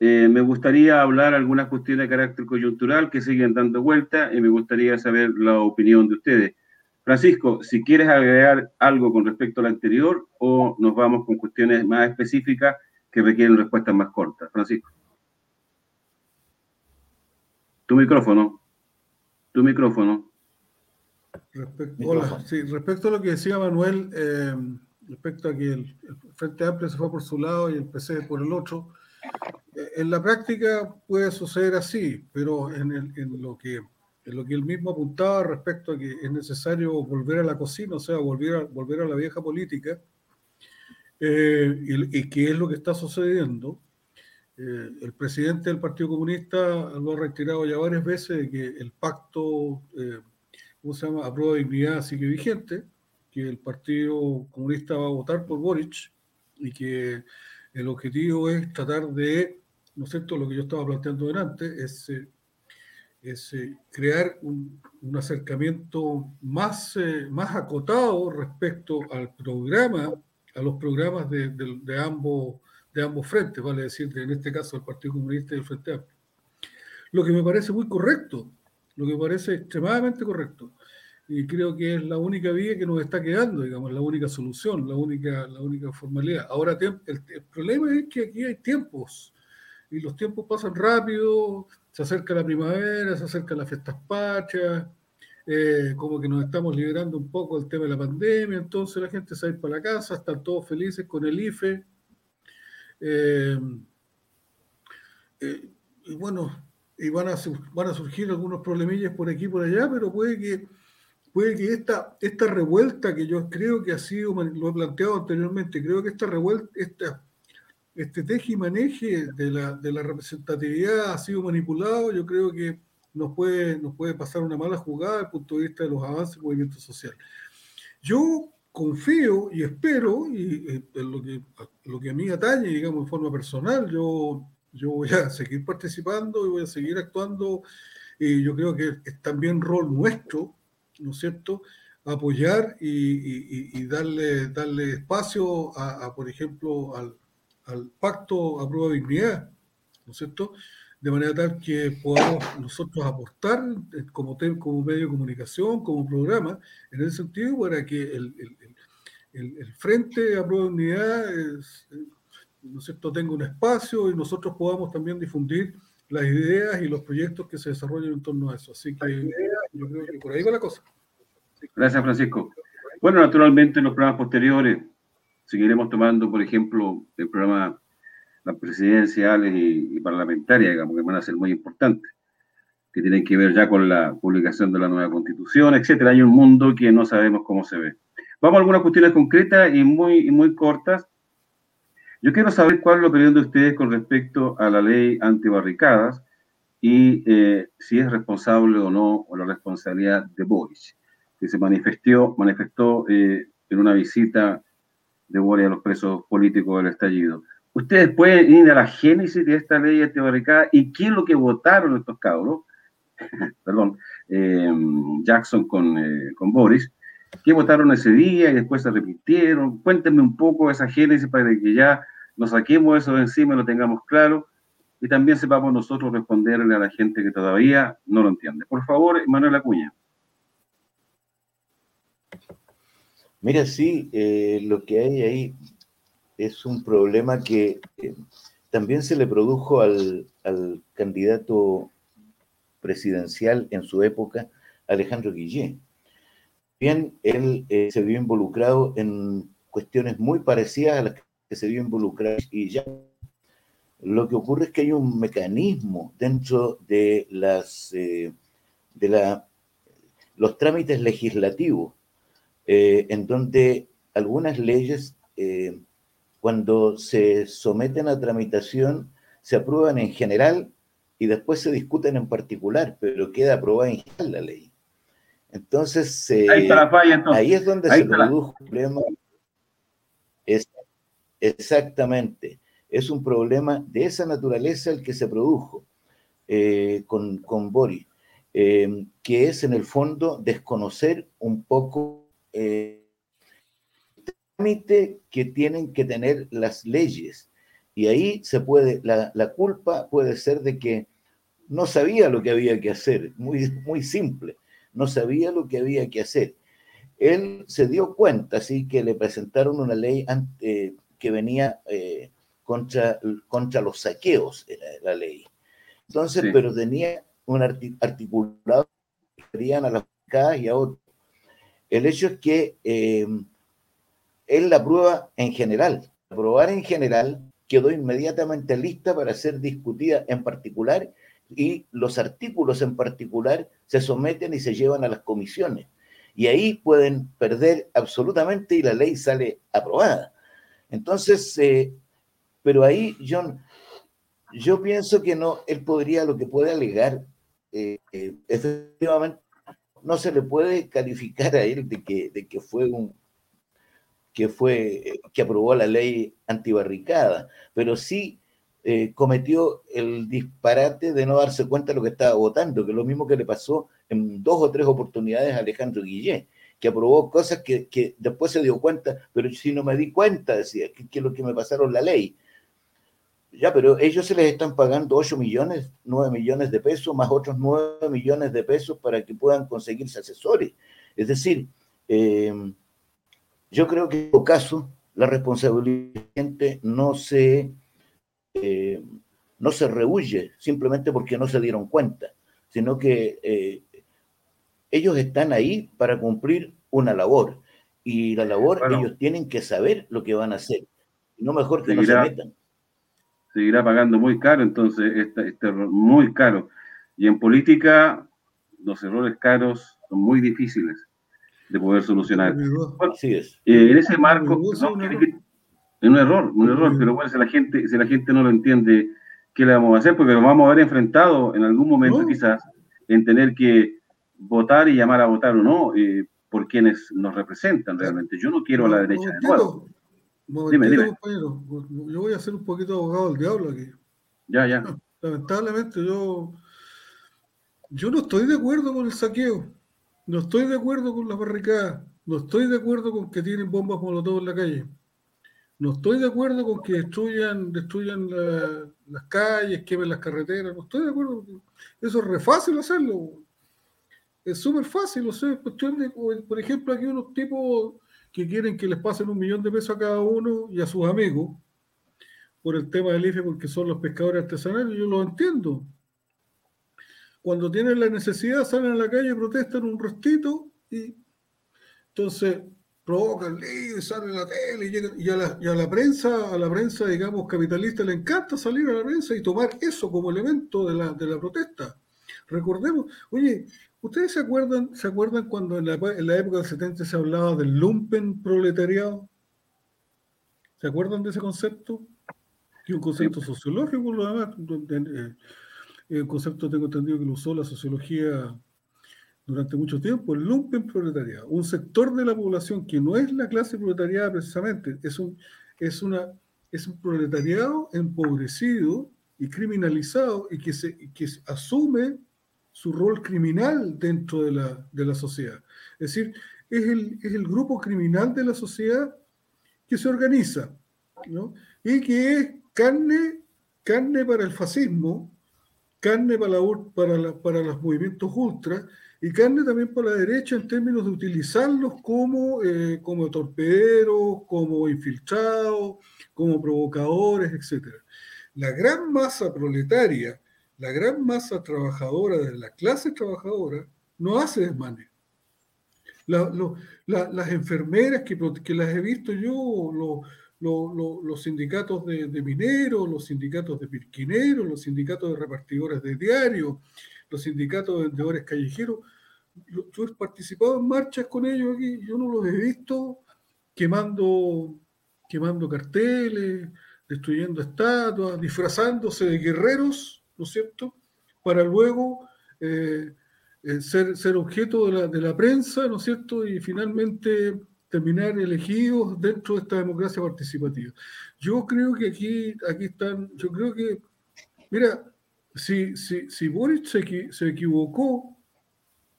A: me gustaría hablar algunas cuestiones de carácter coyuntural que siguen dando vuelta y me gustaría saber la opinión de ustedes. Francisco, si quieres agregar algo con respecto al anterior o nos vamos con cuestiones más específicas que requieren respuestas más cortas. Francisco. Tu micrófono. Tu micrófono.
B: hola, sí, respecto a lo que decía Manuel, eh, respecto a que el, Frente Amplio se fue por su lado y el PC por el otro, eh, en la práctica puede suceder así, pero en, en, lo que, en lo que él mismo apuntaba respecto a que es necesario volver a la cocina, o sea, volver a, volver a la vieja política, eh, y, y qué es lo que está sucediendo, eh, el presidente del Partido Comunista lo ha retirado ya varias veces de que el pacto, eh, ¿cómo se llama?, a dignidad sigue vigente, que el Partido Comunista va a votar por Boric y que el objetivo es tratar de, ¿no es cierto?, lo que yo estaba planteando delante, es, eh, es crear un, un, acercamiento más, más acotado respecto al programa, a los programas de, de, de ambos de ambos frentes, vale decir, en este caso el Partido Comunista y el Frente Amplio. Lo que me parece muy correcto, lo que me parece extremadamente correcto. Y creo que es la única vía que nos está quedando, digamos, la única solución, la única, la única formalidad. Ahora, el, problema es que aquí hay tiempos, y los tiempos pasan rápido, se acerca la primavera, se acercan las fiestas pachas, eh, como que nos estamos liberando un poco del tema de la pandemia, entonces la gente se para la casa, están todos felices con el IFE, eh, eh, y bueno, y van a, van a surgir algunos problemillas por aquí y por allá, pero puede que, puede que esta, esta revuelta que yo creo que ha sido, lo he planteado anteriormente, creo que esta revuelta, esta, este teje y maneje de la, de la representatividad ha sido manipulado, yo creo que nos puede, nos puede pasar una mala jugada desde el punto de vista de los avances del movimiento social. Yo confío y espero, y eh, en lo que, lo que a mí atañe, digamos, en forma personal, yo, yo voy a seguir participando y voy a seguir actuando, y yo creo que es también rol nuestro, ¿no es cierto?, apoyar y, y, darle, darle espacio a, por ejemplo, al, al pacto a prueba de dignidad, ¿no es cierto?, de manera tal que podamos nosotros aportar eh, como, como medio de comunicación, como programa, en ese sentido, para que el, el, el Frente a Prueba de Unidad ¿no es cierto? tenga un espacio y nosotros podamos también difundir las ideas y los proyectos que se desarrollan en torno a eso. Así que yo creo que por ahí va la cosa.
A: Gracias, Francisco. Bueno, naturalmente en los programas posteriores seguiremos tomando, por ejemplo, el programa las presidenciales y, parlamentarias, digamos, que van a ser muy importantes, que tienen que ver ya con la publicación de la nueva constitución, etcétera. Hay un mundo que no sabemos cómo se ve. Vamos a algunas cuestiones concretas y muy, muy cortas. Yo quiero saber cuál es la opinión de ustedes con respecto a la ley antibarricadas y eh, si es responsable o no o la responsabilidad de Boris, que se manifestó, manifestó eh, en una visita de Boris a los presos políticos del estallido. Ustedes pueden ir a la génesis de esta ley antibarricada y qué es lo que votaron estos cabros, perdón, eh, Jackson con, con Boris, qué votaron ese día y después se repitieron. Cuéntenme un poco esa génesis para que ya nos saquemos eso de encima y lo tengamos claro y también sepamos nosotros responderle a la gente que todavía no lo entiende. Por favor, Manuel Acuña.
C: Mira, sí, eh, lo que hay ahí es un problema que eh, también se le produjo al, al, candidato presidencial en su época, Alejandro Guillén bien él eh, se vio involucrado en cuestiones muy parecidas a las que se vio involucrado y ya. Lo que ocurre es que hay un mecanismo dentro de las eh, de la, los trámites legislativos en donde algunas leyes cuando se someten a tramitación se aprueban en general y después se discuten en particular, pero queda aprobada en general la ley. Entonces, ahí, es donde se produjo el problema. Es, exactamente. Es un problema de esa naturaleza el que se produjo eh, con, con Boris, eh, que es en el fondo desconocer un poco eh, trámite que tienen que tener las leyes. Y ahí se puede, la, la, culpa puede ser de que no sabía lo que había que hacer, muy, muy simple no sabía lo que había que hacer. Él se dio cuenta, así que le presentaron una ley eh, que venía eh, contra, contra los saqueos, era la ley. Entonces, pero tenía un articulado que querían a las casas y a otros. El hecho es que eh, él la prueba en general. Aprobar en general quedó inmediatamente lista para ser discutida en particular y los artículos en particular se someten y se llevan a las comisiones. Y ahí pueden perder absolutamente y la ley sale aprobada. Entonces, eh, pero ahí, John, yo pienso que no, él podría, lo que puede alegar, eh, eh, efectivamente, no se le puede calificar a él de que, de que fue un que fue que aprobó la ley antibarricada, pero sí eh, cometió el disparate de no darse cuenta de lo que estaba votando, que es lo mismo que le pasó en dos o tres oportunidades a Alejandro Guillé, que aprobó cosas que, que después se dio cuenta, pero si no me di cuenta, decía, que, es lo que me pasaron la ley. Ya, pero ellos se les están pagando 8 millones, 9 millones de pesos, más otros 9 millones de pesos para que puedan conseguirse asesores. Es decir, eh, yo creo que en todo caso la responsabilidad no se, eh, no se rehuye simplemente porque no se dieron cuenta, sino que eh, ellos están ahí para cumplir una labor y la labor ellos tienen que saber lo que van a hacer, no mejor que no se metan.
A: seguirá pagando muy caro, entonces este, este error muy caro. Y en política los errores caros son muy difíciles de poder solucionar.
C: Así es.
A: Eh, en ese marco, es un error, un error, pero bueno, si la gente, si la gente no lo entiende, ¿qué le vamos a hacer? Porque nos vamos a ver enfrentado en algún momento quizás en tener que votar y llamar a votar o no eh, por quienes nos representan realmente. Yo no quiero a la derecha de nuevo
B: dime, dime. compañero. Yo voy a ser un poquito abogado del diablo aquí.
A: Ya, ya.
B: Lamentablemente yo, yo no estoy de acuerdo con el saqueo. No estoy de acuerdo con las barricadas. No estoy de acuerdo con que tienen bombas molotov en la calle. No estoy de acuerdo con que destruyan, destruyan las calles, quemen las carreteras. No estoy de acuerdo. Eso es re fácil hacerlo. Es súper fácil. O sea, cuestión de, por ejemplo, aquí unos tipos que quieren que les pasen un millón de pesos a cada uno y a sus amigos por el tema del IFE, porque son los pescadores artesanales, yo lo entiendo. Cuando tienen la necesidad, salen a la calle, protestan un rostito y entonces provocan lío y salen a la tele y, llegan, y, a la, y, a la, prensa, a la prensa, digamos, capitalista le encanta salir a la prensa y tomar eso como elemento de la, de la protesta. Recordemos, oye, ¿Ustedes se acuerdan, se acuerdan cuando en la, época del 70 se hablaba del lumpen proletariado? ¿Se acuerdan de ese concepto? Es un concepto sociológico, lo demás, eh, un concepto tengo entendido que lo usó la sociología durante mucho tiempo, el lumpen proletariado, un sector de la población que no es la clase proletariada precisamente, es un, es una, es un proletariado empobrecido y criminalizado y que, se, que asume su rol criminal dentro de la, de la sociedad. Es decir, es el, es el, grupo criminal de la sociedad que se organiza ¿no? y que es carne, carne para el fascismo, carne para, la, para, para los movimientos ultra y carne también para la derecha en términos de utilizarlos como, eh, como torpederos, como infiltrados, como provocadores, etc. La gran masa proletaria la gran masa trabajadora de la clase trabajadora no hace desmanes. las enfermeras que, que, las he visto yo, los sindicatos de, mineros, los sindicatos de pirquineros, los sindicatos de repartidores de diario, los sindicatos de vendedores callejeros, yo he participado en marchas con ellos aquí, yo no los he visto quemando, quemando carteles, destruyendo estatuas, disfrazándose de guerreros ¿no es cierto? Para luego eh, eh, ser, objeto de la, prensa, ¿no es cierto? Y finalmente terminar elegidos dentro de esta democracia participativa. Yo creo que aquí, aquí están, yo creo que, mira, si, si, si Boris se, se equivocó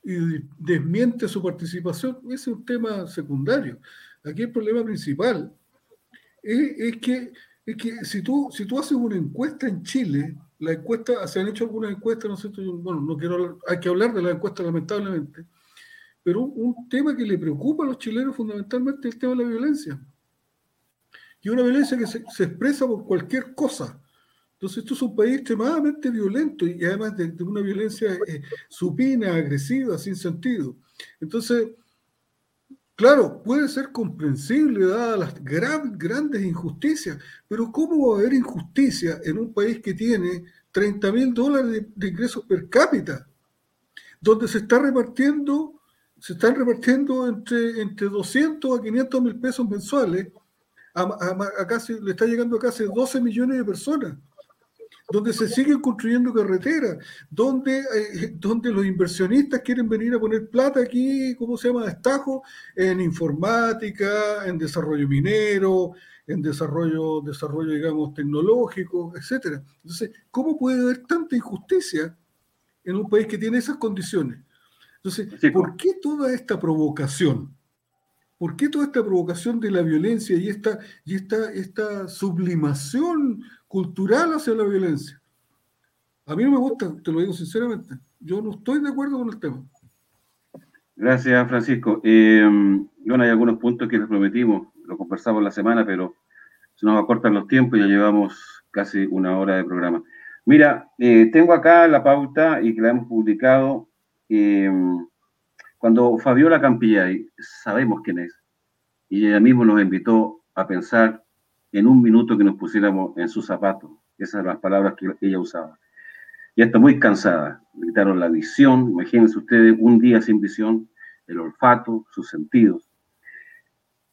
B: y desmiente su participación, ese es un tema secundario. Aquí el problema principal es, que, es que si, tú, si tú haces una encuesta en Chile, la encuesta, se han hecho algunas encuestas, ¿no bueno, no quiero hay que hablar de la encuesta lamentablemente, pero un, tema que le preocupa a los chilenos fundamentalmente es el tema de la violencia. Y una violencia que se, expresa por cualquier cosa. Entonces, esto es un país extremadamente violento y además de, una violencia eh, supina, agresiva, sin sentido. Entonces, Claro, puede ser comprensible dadas las grandes injusticias, pero ¿cómo va a haber injusticia en un país que tiene 30 mil dólares de, ingresos per cápita, donde se está repartiendo, se están repartiendo entre, entre 200 a 500 mil pesos mensuales, a, casi, le está llegando a casi 12 millones de personas? donde se siguen construyendo carreteras, donde, eh, donde los inversionistas quieren venir a poner plata aquí, ¿cómo se llama? Estajo, en informática, en desarrollo minero, en desarrollo, desarrollo digamos, tecnológico, etcétera. Entonces, ¿cómo puede haber tanta injusticia en un país que tiene esas condiciones? Entonces, ¿por qué toda esta provocación? ¿Por qué toda esta provocación de la violencia y esta, y esta, esta sublimación cultural hacia la violencia. A mí no me gusta, te lo digo sinceramente. Yo no estoy de acuerdo con el tema.
A: Gracias, Francisco. Eh, bueno, hay algunos puntos que les prometimos, lo conversamos la semana, pero se nos acortan los tiempos y ya llevamos casi una hora de programa. Mira, eh, tengo acá la pauta y que la hemos publicado. Eh, cuando Fabiola Campillay, sabemos quién es, y ella misma nos invitó a pensar en un minuto que nos pusiéramos en sus zapatos. Esas son las palabras que ella usaba. Ya está muy cansada. Le quitaron la visión. Imagínense ustedes un día sin visión, el olfato, sus sentidos.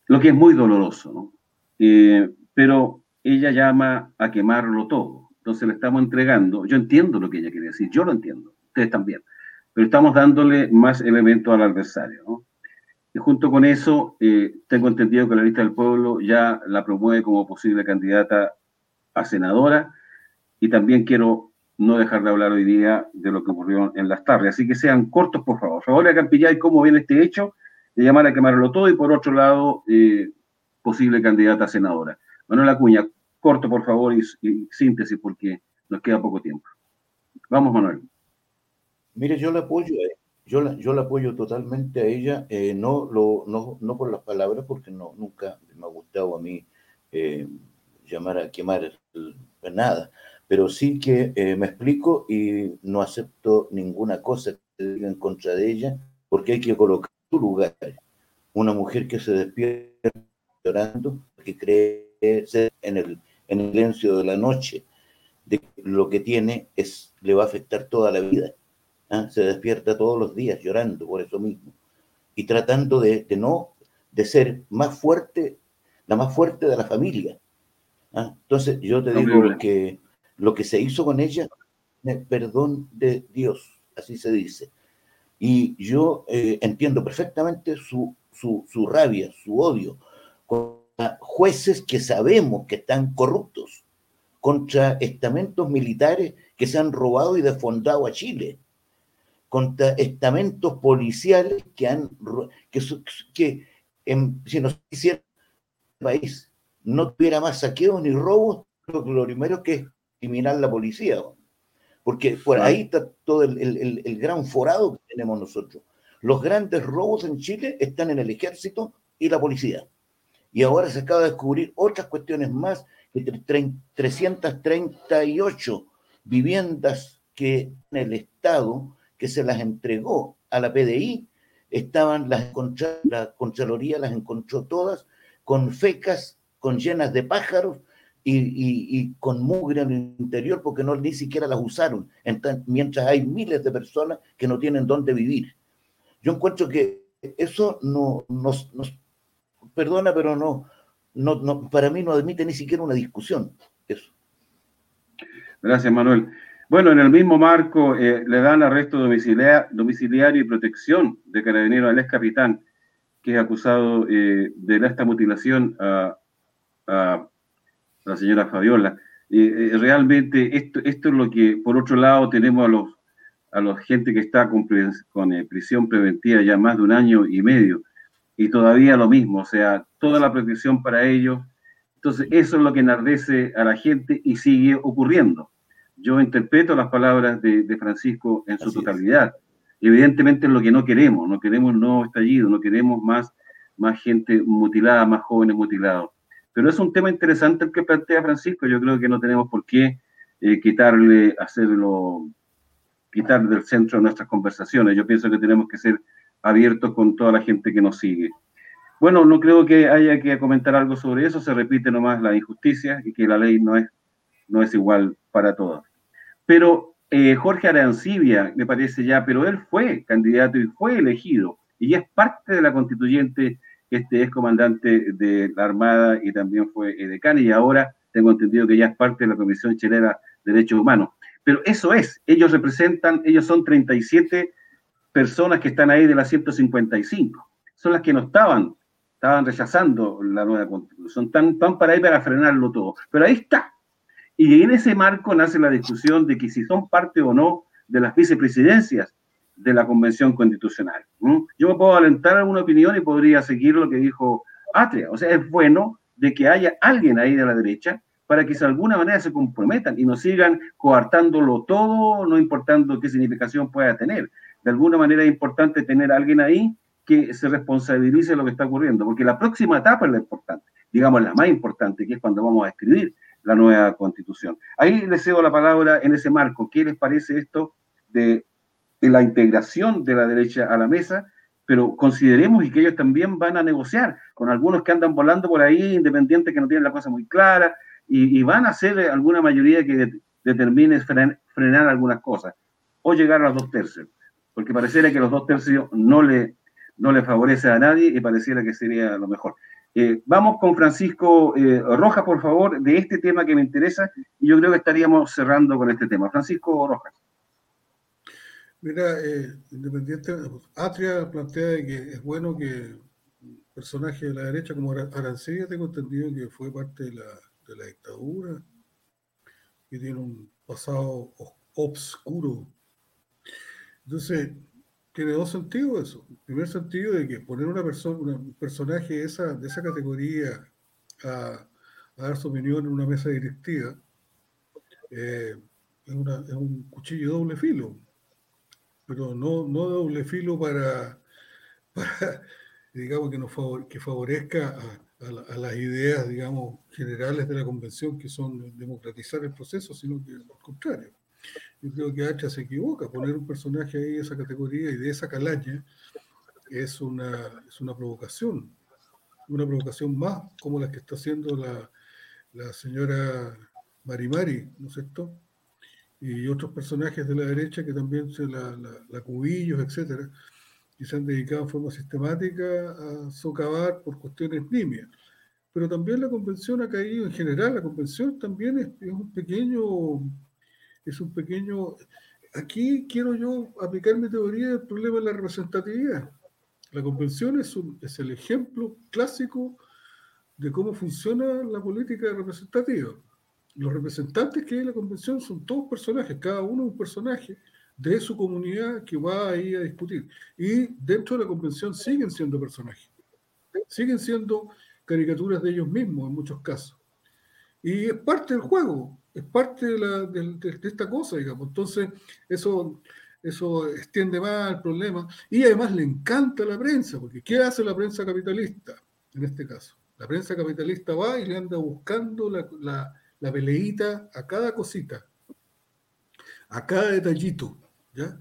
A: Lo que es muy doloroso, ¿no? Eh, pero ella llama a quemarlo todo. Entonces le estamos entregando. Yo entiendo lo que ella quiere decir. Yo lo entiendo. Ustedes también. Pero estamos dándole más elementos al adversario, ¿no? Y junto con eso, eh, tengo entendido que la lista del pueblo ya la promueve como posible candidata a senadora. Y también quiero no dejar de hablar hoy día de lo que ocurrió en las tardes. Así que sean cortos, por favor. Favor a Campillay, cómo viene este hecho, de llamar a quemarlo todo. Y por otro lado, eh, posible candidata a senadora. Manuel Acuña, corto, por favor, y, y síntesis, porque nos queda poco tiempo. Vamos, Manuel.
C: Mire, yo le apoyo a yo la, yo la apoyo totalmente a ella, eh, no, lo, no, no, por las palabras, porque no, nunca me ha gustado a mí eh, llamar a quemar nada, pero sí que eh, me explico y no acepto ninguna cosa que diga en contra de ella, porque hay que colocar su lugar. Una mujer que se despierta llorando, que cree ser en el, en el silencio de la noche, de lo que tiene es, le va a afectar toda la vida ¿ah? se despierta todos los días llorando por eso mismo y tratando de, no, de ser más fuerte, la más fuerte de la familia. ¿ah? Entonces yo te digo que lo que se hizo con ella, perdón de Dios, así se dice. Y yo eh, entiendo perfectamente su, su, su rabia, su odio contra jueces que sabemos que están corruptos, contra estamentos militares que se han robado y desfondado a Chile, contra estamentos policiales que han que, que si nos hiciera el país no tuviera más saqueos ni robos, lo, primero que es eliminar la policía, porque por ahí está todo el, el, gran forado que tenemos nosotros. Los grandes robos en Chile están en el ejército y la policía. Y ahora se acaba de descubrir otras cuestiones más, que 338 viviendas que en el Estado que se las entregó a la PDI, estaban las la Contraloría las encontró todas con fecas, con llenas de pájaros y, con mugre en el interior porque no ni siquiera las usaron, mientras hay miles de personas que no tienen dónde vivir. Yo encuentro que eso no nos, perdona, pero no, no, no, para mí no admite ni siquiera una discusión. Eso.
A: Gracias, Manuel. Bueno, en el mismo marco eh, le dan arresto domiciliario y protección de carabinero al ex capitán, que es acusado eh, de esta mutilación a, la señora Fabiola. Eh, realmente esto, es lo que, por otro lado, tenemos a los a la gente que está con, con prisión preventiva ya más de un año y medio, y todavía lo mismo, o sea, toda la protección para ellos. Entonces, eso es lo que enardece a la gente y sigue ocurriendo yo interpreto las palabras de, Francisco en su totalidad. Evidentemente es lo que no queremos, no queremos un nuevo estallido, no queremos más, más gente mutilada, más jóvenes mutilados. Pero es un tema interesante el que plantea Francisco, yo creo que no tenemos por qué eh, quitarle, hacerlo, quitar del centro de nuestras conversaciones. Yo pienso que tenemos que ser abiertos con toda la gente que nos sigue. Bueno, no creo que haya que comentar algo sobre eso, se repite nomás la injusticia y que la ley no es, no es igual para todos. Pero eh, Jorge Arancibia, me parece ya, pero él fue candidato y fue elegido y es parte de la constituyente, este es comandante de la Armada y también fue decano y ahora tengo entendido que ya es parte de la Comisión Chilena de Derechos Humanos. Pero eso es, ellos representan, ellos son 37 personas que están ahí de las 155, son las que no estaban estaban rechazando la nueva constitución, están, están para ahí para frenarlo todo. Pero ahí está. Y en ese marco nace la discusión de que si son parte o no de las vicepresidencias de la Convención Constitucional. Yo me puedo alentar alguna opinión y podría seguir lo que dijo Atria. O sea, es bueno de que haya alguien ahí de la derecha para que de alguna manera se comprometan y no sigan coartándolo todo, no importando qué significación pueda tener. De alguna manera es importante tener a alguien ahí que se responsabilice de lo que está ocurriendo, porque la próxima etapa es la importante, digamos la más importante, que es cuando vamos a escribir la nueva constitución. Ahí les cedo la palabra en ese marco. ¿Qué les parece esto de, la integración de la derecha a la mesa? Pero consideremos y que ellos también van a negociar con algunos que andan volando por ahí, independientes que no tienen la cosa muy clara, y, van a hacer alguna mayoría que determine frenar algunas cosas o llegar a los dos tercios, porque pareciera que los dos tercios no le, no le favorece a nadie y pareciera que sería lo mejor. Eh, vamos con Francisco eh, Rojas, por favor, de este tema que me interesa y yo creo que estaríamos cerrando con este tema. Francisco Rojas.
B: Mira, eh, independiente, Atria plantea que es bueno que personaje de la derecha como Arancilla, tengo entendido que fue parte de la, dictadura y tiene un pasado obscuro. Entonces, tiene dos sentidos eso. El primer sentido de que poner una persona, un personaje de esa, de esa categoría a, dar su opinión en una mesa directiva eh, es, un cuchillo doble filo. Pero no, no doble filo para, digamos, que, nos que favorezca a, las ideas, digamos, generales de la convención, que son democratizar el proceso, sino que al contrario. Yo creo que Hacha se equivoca. Poner un personaje ahí de esa categoría y de esa calaña es una, es una provocación. Una provocación más como la que está haciendo la, la señora Marimari, ¿no es cierto? Y otros personajes de la derecha que también se la, la, Cubillos, etcétera, y se han dedicado en forma sistemática a socavar por cuestiones nimias. Pero también la convención ha caído, en general, la convención también es, es un pequeño es un pequeño... Aquí quiero yo aplicar mi teoría del problema de la representatividad. La convención es, es el ejemplo clásico de cómo funciona la política representativa. Los representantes que hay en la convención son todos personajes, cada uno un personaje de su comunidad que va ahí a discutir. Y dentro de la convención siguen siendo personajes, siguen siendo caricaturas de ellos mismos en muchos casos. Y es parte del juego es parte de, esta cosa, digamos. Entonces, eso, eso extiende más el problema. Y además le encanta la prensa, porque ¿qué hace la prensa capitalista en este caso? La prensa capitalista va y le anda buscando la, la, peleita a cada cosita, a cada detallito, ¿ya?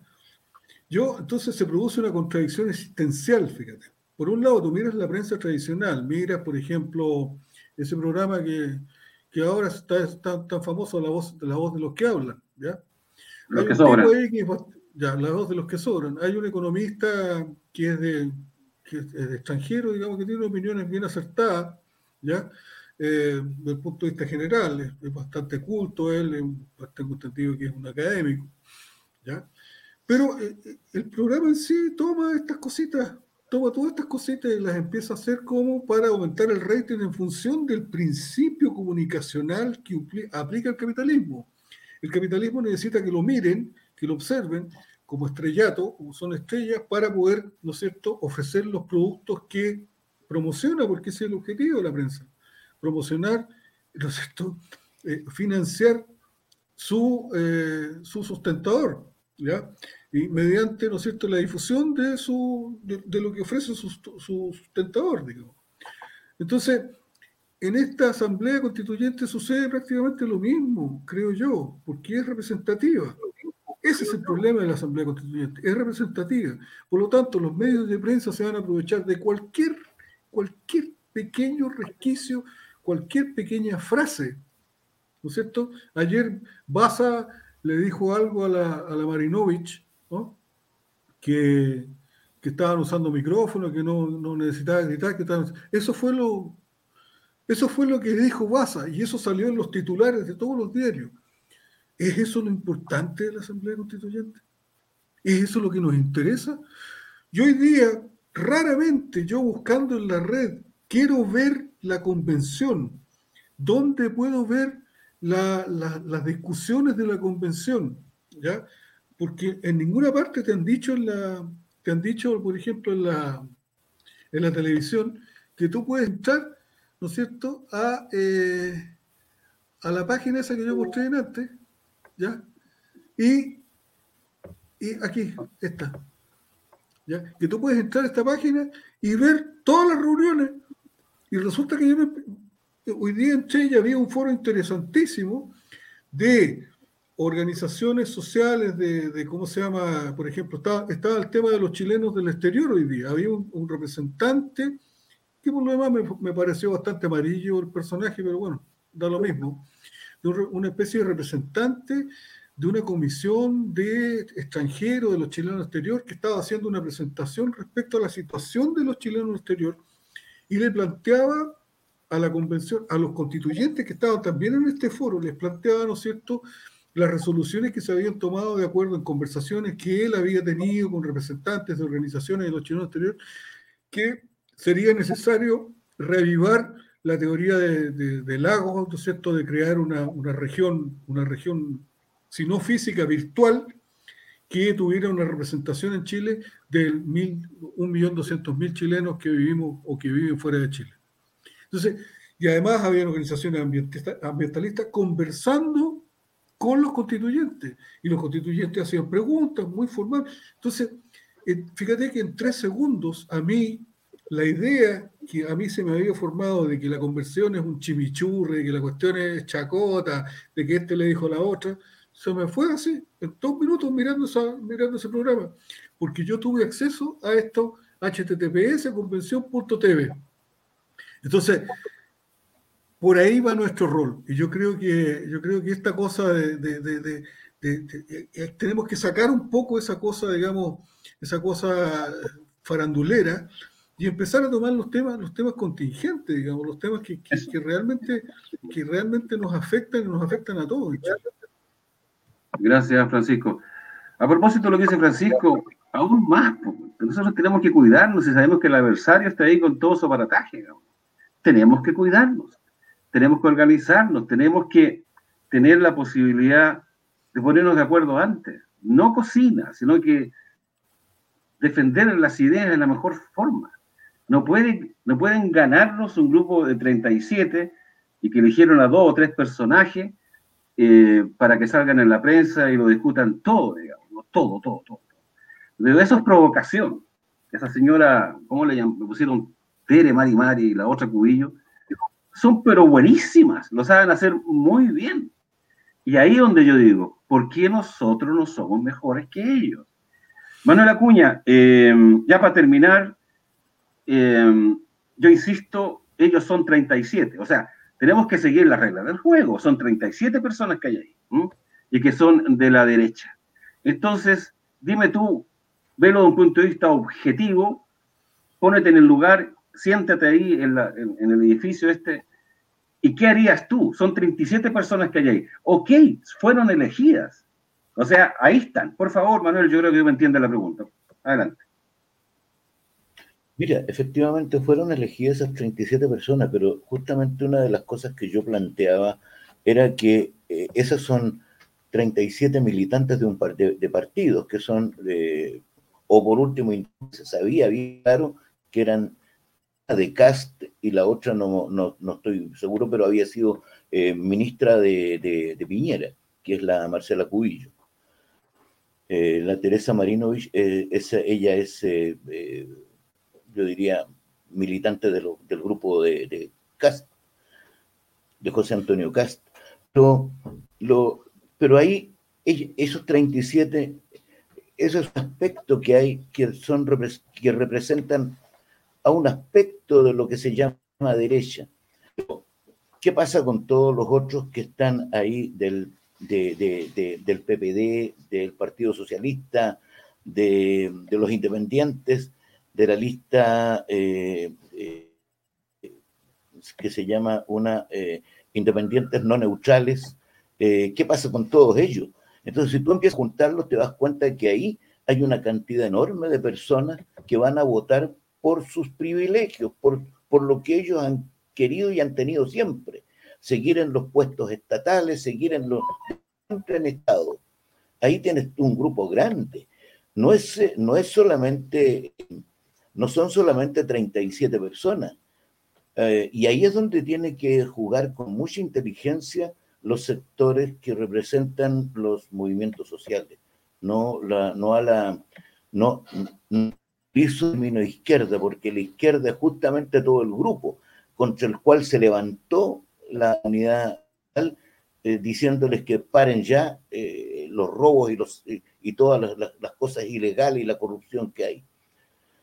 B: Yo, entonces se produce una contradicción existencial, fíjate. Por un lado, tú miras la prensa tradicional, miras, por ejemplo, ese programa que, que ahora está, tan famoso la voz, la voz de los que hablan, ¿ya?
A: Los que sobran.
B: ya, la voz de los que sobran. Hay un economista que es de, que es de extranjero, digamos, que tiene opiniones bien acertadas, ¿ya? Eh, desde el punto de vista general, es, bastante culto él, tengo entendido que es un académico, ¿ya? Pero eh, eh, el programa en sí toma estas cositas toma todas estas cositas y las empieza a hacer como para aumentar el rating en función del principio comunicacional que aplica el capitalismo. El capitalismo necesita que lo miren, que lo observen como estrellato, como son estrellas, para poder, ¿no es cierto?, ofrecer los productos que promociona, porque ese es el objetivo de la prensa. Promocionar, ¿no es cierto?, eh, financiar su, eh, su sustentador, y mediante, ¿no es cierto?, la difusión de, su, de, lo que ofrece su, su, sustentador, digamos. Entonces, en esta asamblea constituyente sucede prácticamente lo mismo, creo yo, porque es representativa. Ese es el problema de la asamblea constituyente, es representativa. Por lo tanto, los medios de prensa se van a aprovechar de cualquier cualquier pequeño resquicio, cualquier pequeña frase. ¿No es cierto? Ayer Baza le dijo algo a la, a la Marinovich, ¿no? que, que estaban usando micrófono, que no, no necesitaban gritar, que estaban... Eso fue lo, eso fue lo que dijo Baza y eso salió en los titulares de todos los diarios. ¿Es eso lo importante de la Asamblea Constituyente? ¿Es eso lo que nos interesa? Yo hoy día, raramente, yo buscando en la red, quiero ver la convención. ¿Dónde puedo ver las discusiones de la convención? ¿Ya? Porque en ninguna parte te han dicho, en la, te han dicho por ejemplo, en la, en la televisión, que tú puedes entrar, ¿no es cierto?, a, eh, a la página esa que yo mostré antes, ¿ya? Y, y aquí está. ¿Ya? Que tú puedes entrar a esta página y ver todas las reuniones. Y resulta que yo hoy día entré y había un foro interesantísimo de organizaciones sociales, de, cómo se llama, por ejemplo, estaba, estaba, el tema de los chilenos del exterior hoy día. Había un, representante que por lo demás me, me, pareció bastante amarillo el personaje, pero bueno, da lo mismo de una especie de representante de una comisión de extranjeros de los chilenos exterior que estaba haciendo una presentación respecto a la situación de los chilenos exterior y le planteaba a la convención, a los constituyentes que estaban también en este foro, les planteaba, ¿no es cierto?, las resoluciones que se habían tomado de acuerdo en conversaciones que él había tenido con representantes de organizaciones de los chilenos exterior, que sería necesario reavivar la teoría de, de, Lagos, ¿no es cierto?, de crear una, región, una región, si no física, virtual, que tuviera una representación en Chile del 1.200.000 chilenos que vivimos o que viven fuera de Chile. Entonces, y además había organizaciones ambientalistas conversando con los constituyentes, y los constituyentes hacían preguntas muy formales. Entonces, fíjate que en tres segundos a mí la idea que a mí se me había formado de que la conversión es un chimichurre, de que la cuestión es chacota, de que este le dijo a la otra, se me fue así, en dos minutos mirando, mirando ese programa, porque yo tuve acceso a esto https convención.tv. Entonces, por ahí va nuestro rol. Y yo creo que, yo creo que esta cosa de, eh, tenemos que sacar un poco esa cosa, digamos, esa cosa farandulera y empezar a tomar los temas, los temas contingentes, digamos, los temas que, que, realmente, que realmente nos afectan y nos afectan a todos.
A: Gracias, Francisco. A propósito de lo que dice Francisco, aún más, nosotros tenemos que cuidarnos y sabemos que el adversario está ahí con todo su aparataje. Tenemos que cuidarnos, tenemos que organizarnos, tenemos que tener la posibilidad de ponernos de acuerdo antes. No cocina, sino que defender las ideas de la mejor forma. No pueden, no pueden ganarnos un grupo de 37 y que eligieron a dos o tres personajes eh, para que salgan en la prensa y lo discutan todo, digamos, todo, todo, todo. Pero eso es provocación. Esa señora, ¿cómo le, llaman? pusieron? Tere, Mari Mari y la otra Cubillo, son pero buenísimas, lo saben hacer muy bien. Y ahí donde yo digo, ¿por qué nosotros no somos mejores que ellos? Manuel Acuña, eh, ya para terminar, Em, yo insisto, ellos son 37, o sea, tenemos que seguir las reglas del juego, son 37 personas que hay ahí y que son de la derecha. Entonces, dime tú, velo de un punto de vista objetivo, pónete en el lugar, siéntate ahí en, el edificio este, ¿y qué harías tú? Son 37 personas que hay ahí. Ok, fueron elegidas. O sea, ahí están. Por favor, Manuel, yo creo que me entiende la pregunta. Adelante.
C: Mira, efectivamente fueron elegidas esas 37 personas, pero justamente una de las cosas que yo planteaba era que eh, esas son 37 militantes de un de, partidos que son, o por último, se sabía bien claro que eran de Cast y la otra no, no, estoy seguro, pero había sido eh, ministra de, Piñera, que es la Marcela Cubillo. Eh, la Teresa Marinovich, ella es yo diría, militante del grupo de, de, Cast, de José Antonio Cast. Lo, lo, pero ahí, esos 37, esos aspectos que hay que, son, que representan a un aspecto de lo que se llama derecha. ¿Qué pasa con todos los otros que están ahí del, del PPD, del Partido Socialista, de, los independientes, de la lista eh, eh, que se llama una eh, independientes no neutrales? ¿Qué pasa con todos ellos? Entonces, si tú empiezas a juntarlos, te das cuenta de que ahí hay una cantidad enorme de personas que van a votar por sus privilegios, por, por lo que ellos han querido y han tenido siempre. Seguir en los puestos estatales, seguir en los en Estado. Ahí tienes un grupo grande. No es, no es solamente, no son solamente 37 personas. Eh, y ahí es donde tiene que jugar con mucha inteligencia los sectores que representan los movimientos sociales. No, la, no a la, no, no hizo término izquierda, porque la izquierda es justamente todo el grupo contra el cual se levantó la unidad eh, diciéndoles que paren ya eh, los robos y, los, y, todas las, cosas ilegales y la corrupción que hay.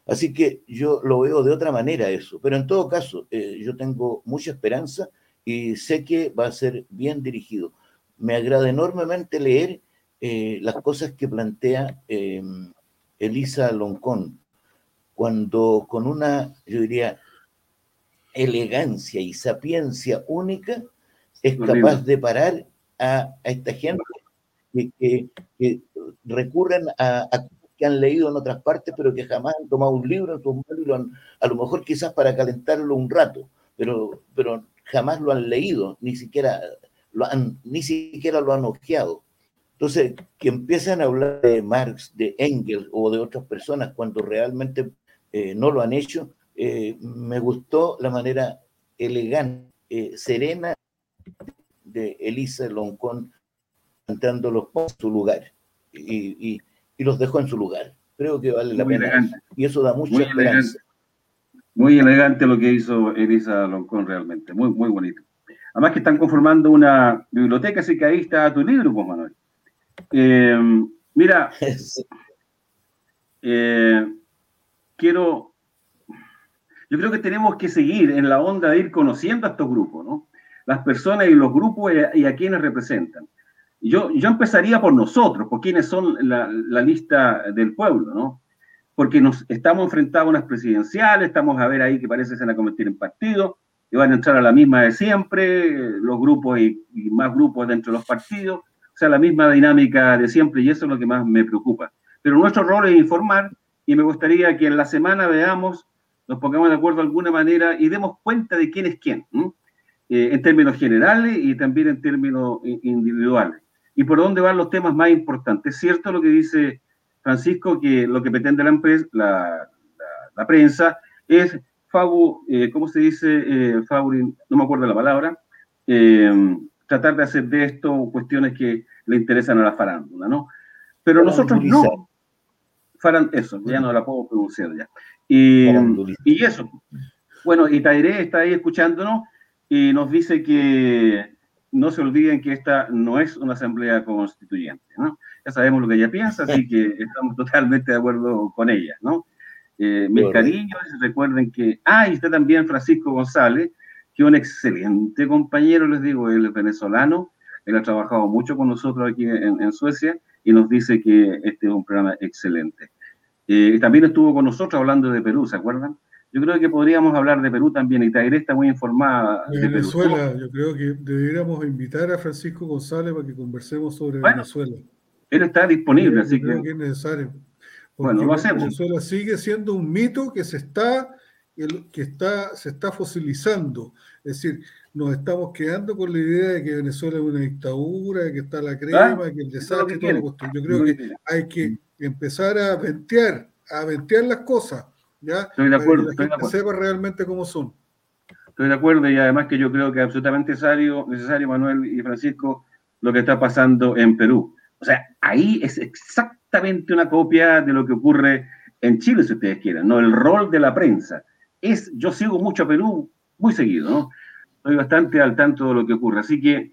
C: Así que yo lo veo de otra manera eso, pero en todo caso eh, yo tengo mucha esperanza y sé que va a ser bien dirigido. Me agrada enormemente leer las cosas que plantea Elisa Loncón, cuando con una, yo diría, elegancia y sapiencia única, es capaz de parar a, esta gente que, recurren a, que han leído en otras partes, pero que jamás han tomado un libro en sus manos y lo han, a lo mejor quizás para calentarlo un rato, pero, pero jamás lo han leído, ni siquiera lo han, ni siquiera lo han ojeado. Entonces, que empiezan a hablar de Marx, de Engels o de otras personas cuando realmente eh, no lo han hecho, eh, me gustó la manera elegante, eh, serena de Elisa Loncón cantándolos en su lugar y, los dejó en su lugar. Creo que vale la pena. Y eso da mucha esperanza.
A: Muy elegante lo que hizo Elisa Loncón realmente, muy, muy bonito. Además que están conformando una biblioteca, así que ahí está tu libro, pues Manuel. Eh, mira, eh, quiero, yo creo que tenemos que seguir en la onda de ir conociendo a estos grupos, ¿no? las personas y los grupos y a, quienes representan. Yo, yo empezaría por nosotros, por quienes son la, lista del pueblo, ¿no? Porque nos estamos enfrentados a unas presidenciales, estamos a ver ahí que parece se van a convertir en partidos, y van a entrar a la misma de siempre, los grupos y, más grupos dentro de los partidos, o sea, la misma dinámica de siempre, y eso es lo que más me preocupa. Pero nuestro rol es informar, y me gustaría que en la semana veamos, nos pongamos de acuerdo de alguna manera y demos cuenta de quién es quién. Eh, en términos generales y también en términos individuales. ¿Y por dónde van los temas más importantes? Es cierto lo que dice Francisco, que lo que pretende la, empresa, la, la, prensa es, fabu, eh, ¿cómo se dice? Eh, no me acuerdo la palabra, eh, tratar de hacer de esto cuestiones que le interesan a la farándula, ¿no? Pero nosotros no. Faran, eso, ya no la puedo pronunciar ya. Y, y eso. Bueno, y Tairé está ahí escuchándonos y nos dice que no se olviden que esta no es una asamblea constituyente, ¿no? Ya sabemos lo que ella piensa, así que estamos totalmente de acuerdo con ella, ¿no? Eh, mis cariños, recuerden que, ah, y está también Francisco González, que un excelente compañero, les digo, él es venezolano, él ha trabajado mucho con nosotros aquí en, Suecia y nos dice que este es un programa excelente. Eh, también estuvo con nosotros hablando de Perú, ¿se acuerdan? Yo creo que podríamos hablar de Perú también, y Tairé está muy informada.
B: De Venezuela, yo creo que deberíamos invitar a Francisco González para que conversemos sobre Venezuela.
A: Él está disponible, así
B: creo que... es necesario. bueno, lo hacemos. Venezuela sigue siendo un mito que se está, que está, se está fosilizando. Es decir, nos estamos quedando con la idea de que Venezuela es una dictadura, que está la crema, ah, que el desastre, todo lo Yo creo que hay que empezar a ventear, a ventear las cosas
A: Estoy de acuerdo.
B: Para que sepa realmente cómo son.
A: Estoy de acuerdo y además que yo creo que es absolutamente necesario, necesario, Manuel y Francisco, lo que está pasando en Perú. O sea, ahí es exactamente una copia de lo que ocurre en Chile, si ustedes quieren, ¿no? El rol de la prensa. Es, yo sigo mucho a Perú, muy seguido, ¿no? Estoy bastante al tanto de lo que ocurre. Así que,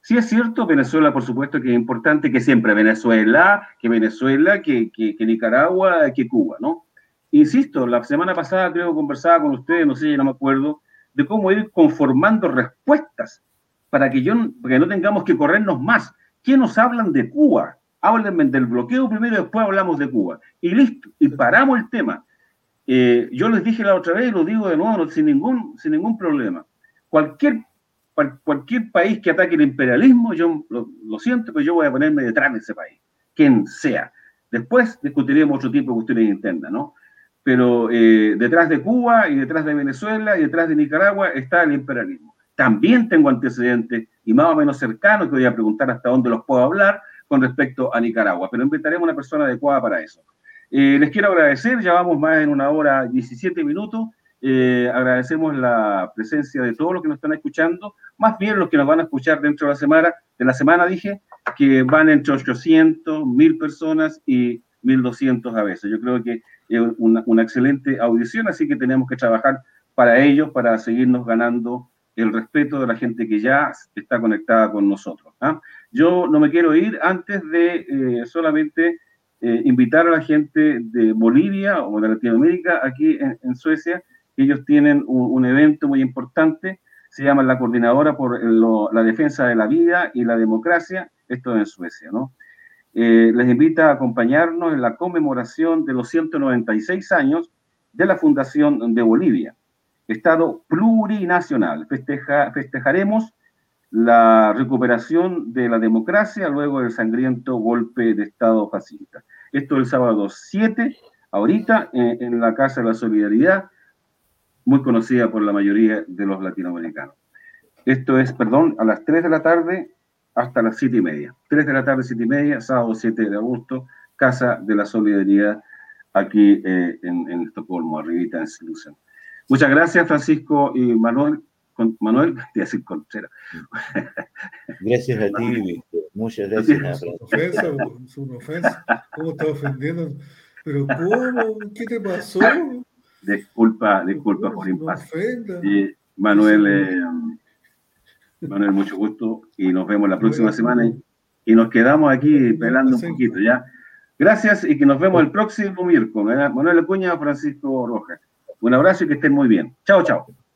A: sí es cierto, Venezuela, por supuesto que es importante, que siempre Venezuela, que Venezuela, que, Nicaragua, que Cuba, ¿no? insisto, la semana pasada creo que conversaba con ustedes, no sé, no me acuerdo, de cómo ir conformando respuestas para que, yo, para que no tengamos que corrernos más. ¿Qué nos hablan de Cuba? Háblenme del bloqueo primero después hablamos de Cuba. Y listo, y paramos el tema. Eh, yo les dije la otra vez y lo digo de nuevo sin ningún, sin ningún problema. Cualquier, cualquier país que ataque el imperialismo, yo lo, siento, pero yo voy a ponerme detrás de ese país, quien sea. Después discutiremos otro tipo de cuestiones internas, ¿no? Pero eh, detrás de Cuba y detrás de Venezuela y detrás de Nicaragua está el imperialismo. También tengo antecedentes y más o menos cercanos que voy a preguntar hasta dónde los puedo hablar con respecto a Nicaragua, pero invitaremos a una persona adecuada para eso. Eh, les quiero agradecer, ya vamos más en una hora 17 minutos. Eh, agradecemos la presencia de todos los que nos están escuchando, más bien los que nos van a escuchar dentro de la semana, de la semana dije, que van entre 800, 1000 personas y 1200 a veces. Yo creo que es una, una excelente audición, así que tenemos que trabajar para ello, para seguirnos ganando el respeto de la gente que ya está conectada con nosotros. ¿ah? Yo no me quiero ir antes de eh, solamente eh, invitar a la gente de Bolivia o de Latinoamérica aquí en, Suecia. Ellos tienen un, evento muy importante, se llama la Coordinadora por la Defensa de la Vida y la Democracia, esto en Suecia, ¿no? Eh, les invita a acompañarnos en la conmemoración de los 196 años de la Fundación de Bolivia. Estado plurinacional. Festeja, festejaremos la recuperación de la democracia luego del sangriento golpe de Estado fascista. Esto el sábado 7, ahorita, eh, en la Casa de la Solidaridad, muy conocida por la mayoría de los latinoamericanos. Esto es, perdón, a las 3 de la tarde hasta las 7 y media. 3 de la tarde, 7 y media, sábado 7 de agosto, Casa de la Solidaridad, aquí eh, en, en, Estocolmo, arribita en Slusen. Muchas gracias, Francisco y Manuel. Manuel, te decir Contreras.
C: Gracias a ti, Víctor. Muchas gracias.
B: Es una ofensa, es una ofensa. ¿Cómo estás ofendiendo? ¿Pero cómo? ¿Qué te pasó?
A: Disculpa, disculpa por impasse. Manuel, eh, Manuel, mucho gusto y nos vemos la próxima semana y, nos quedamos aquí pelando un poquito, ¿ya? Gracias y que nos vemos el próximo miércoles. Manuel Acuña, Francisco Rojas. Un abrazo y que estén muy bien. Chao, chao.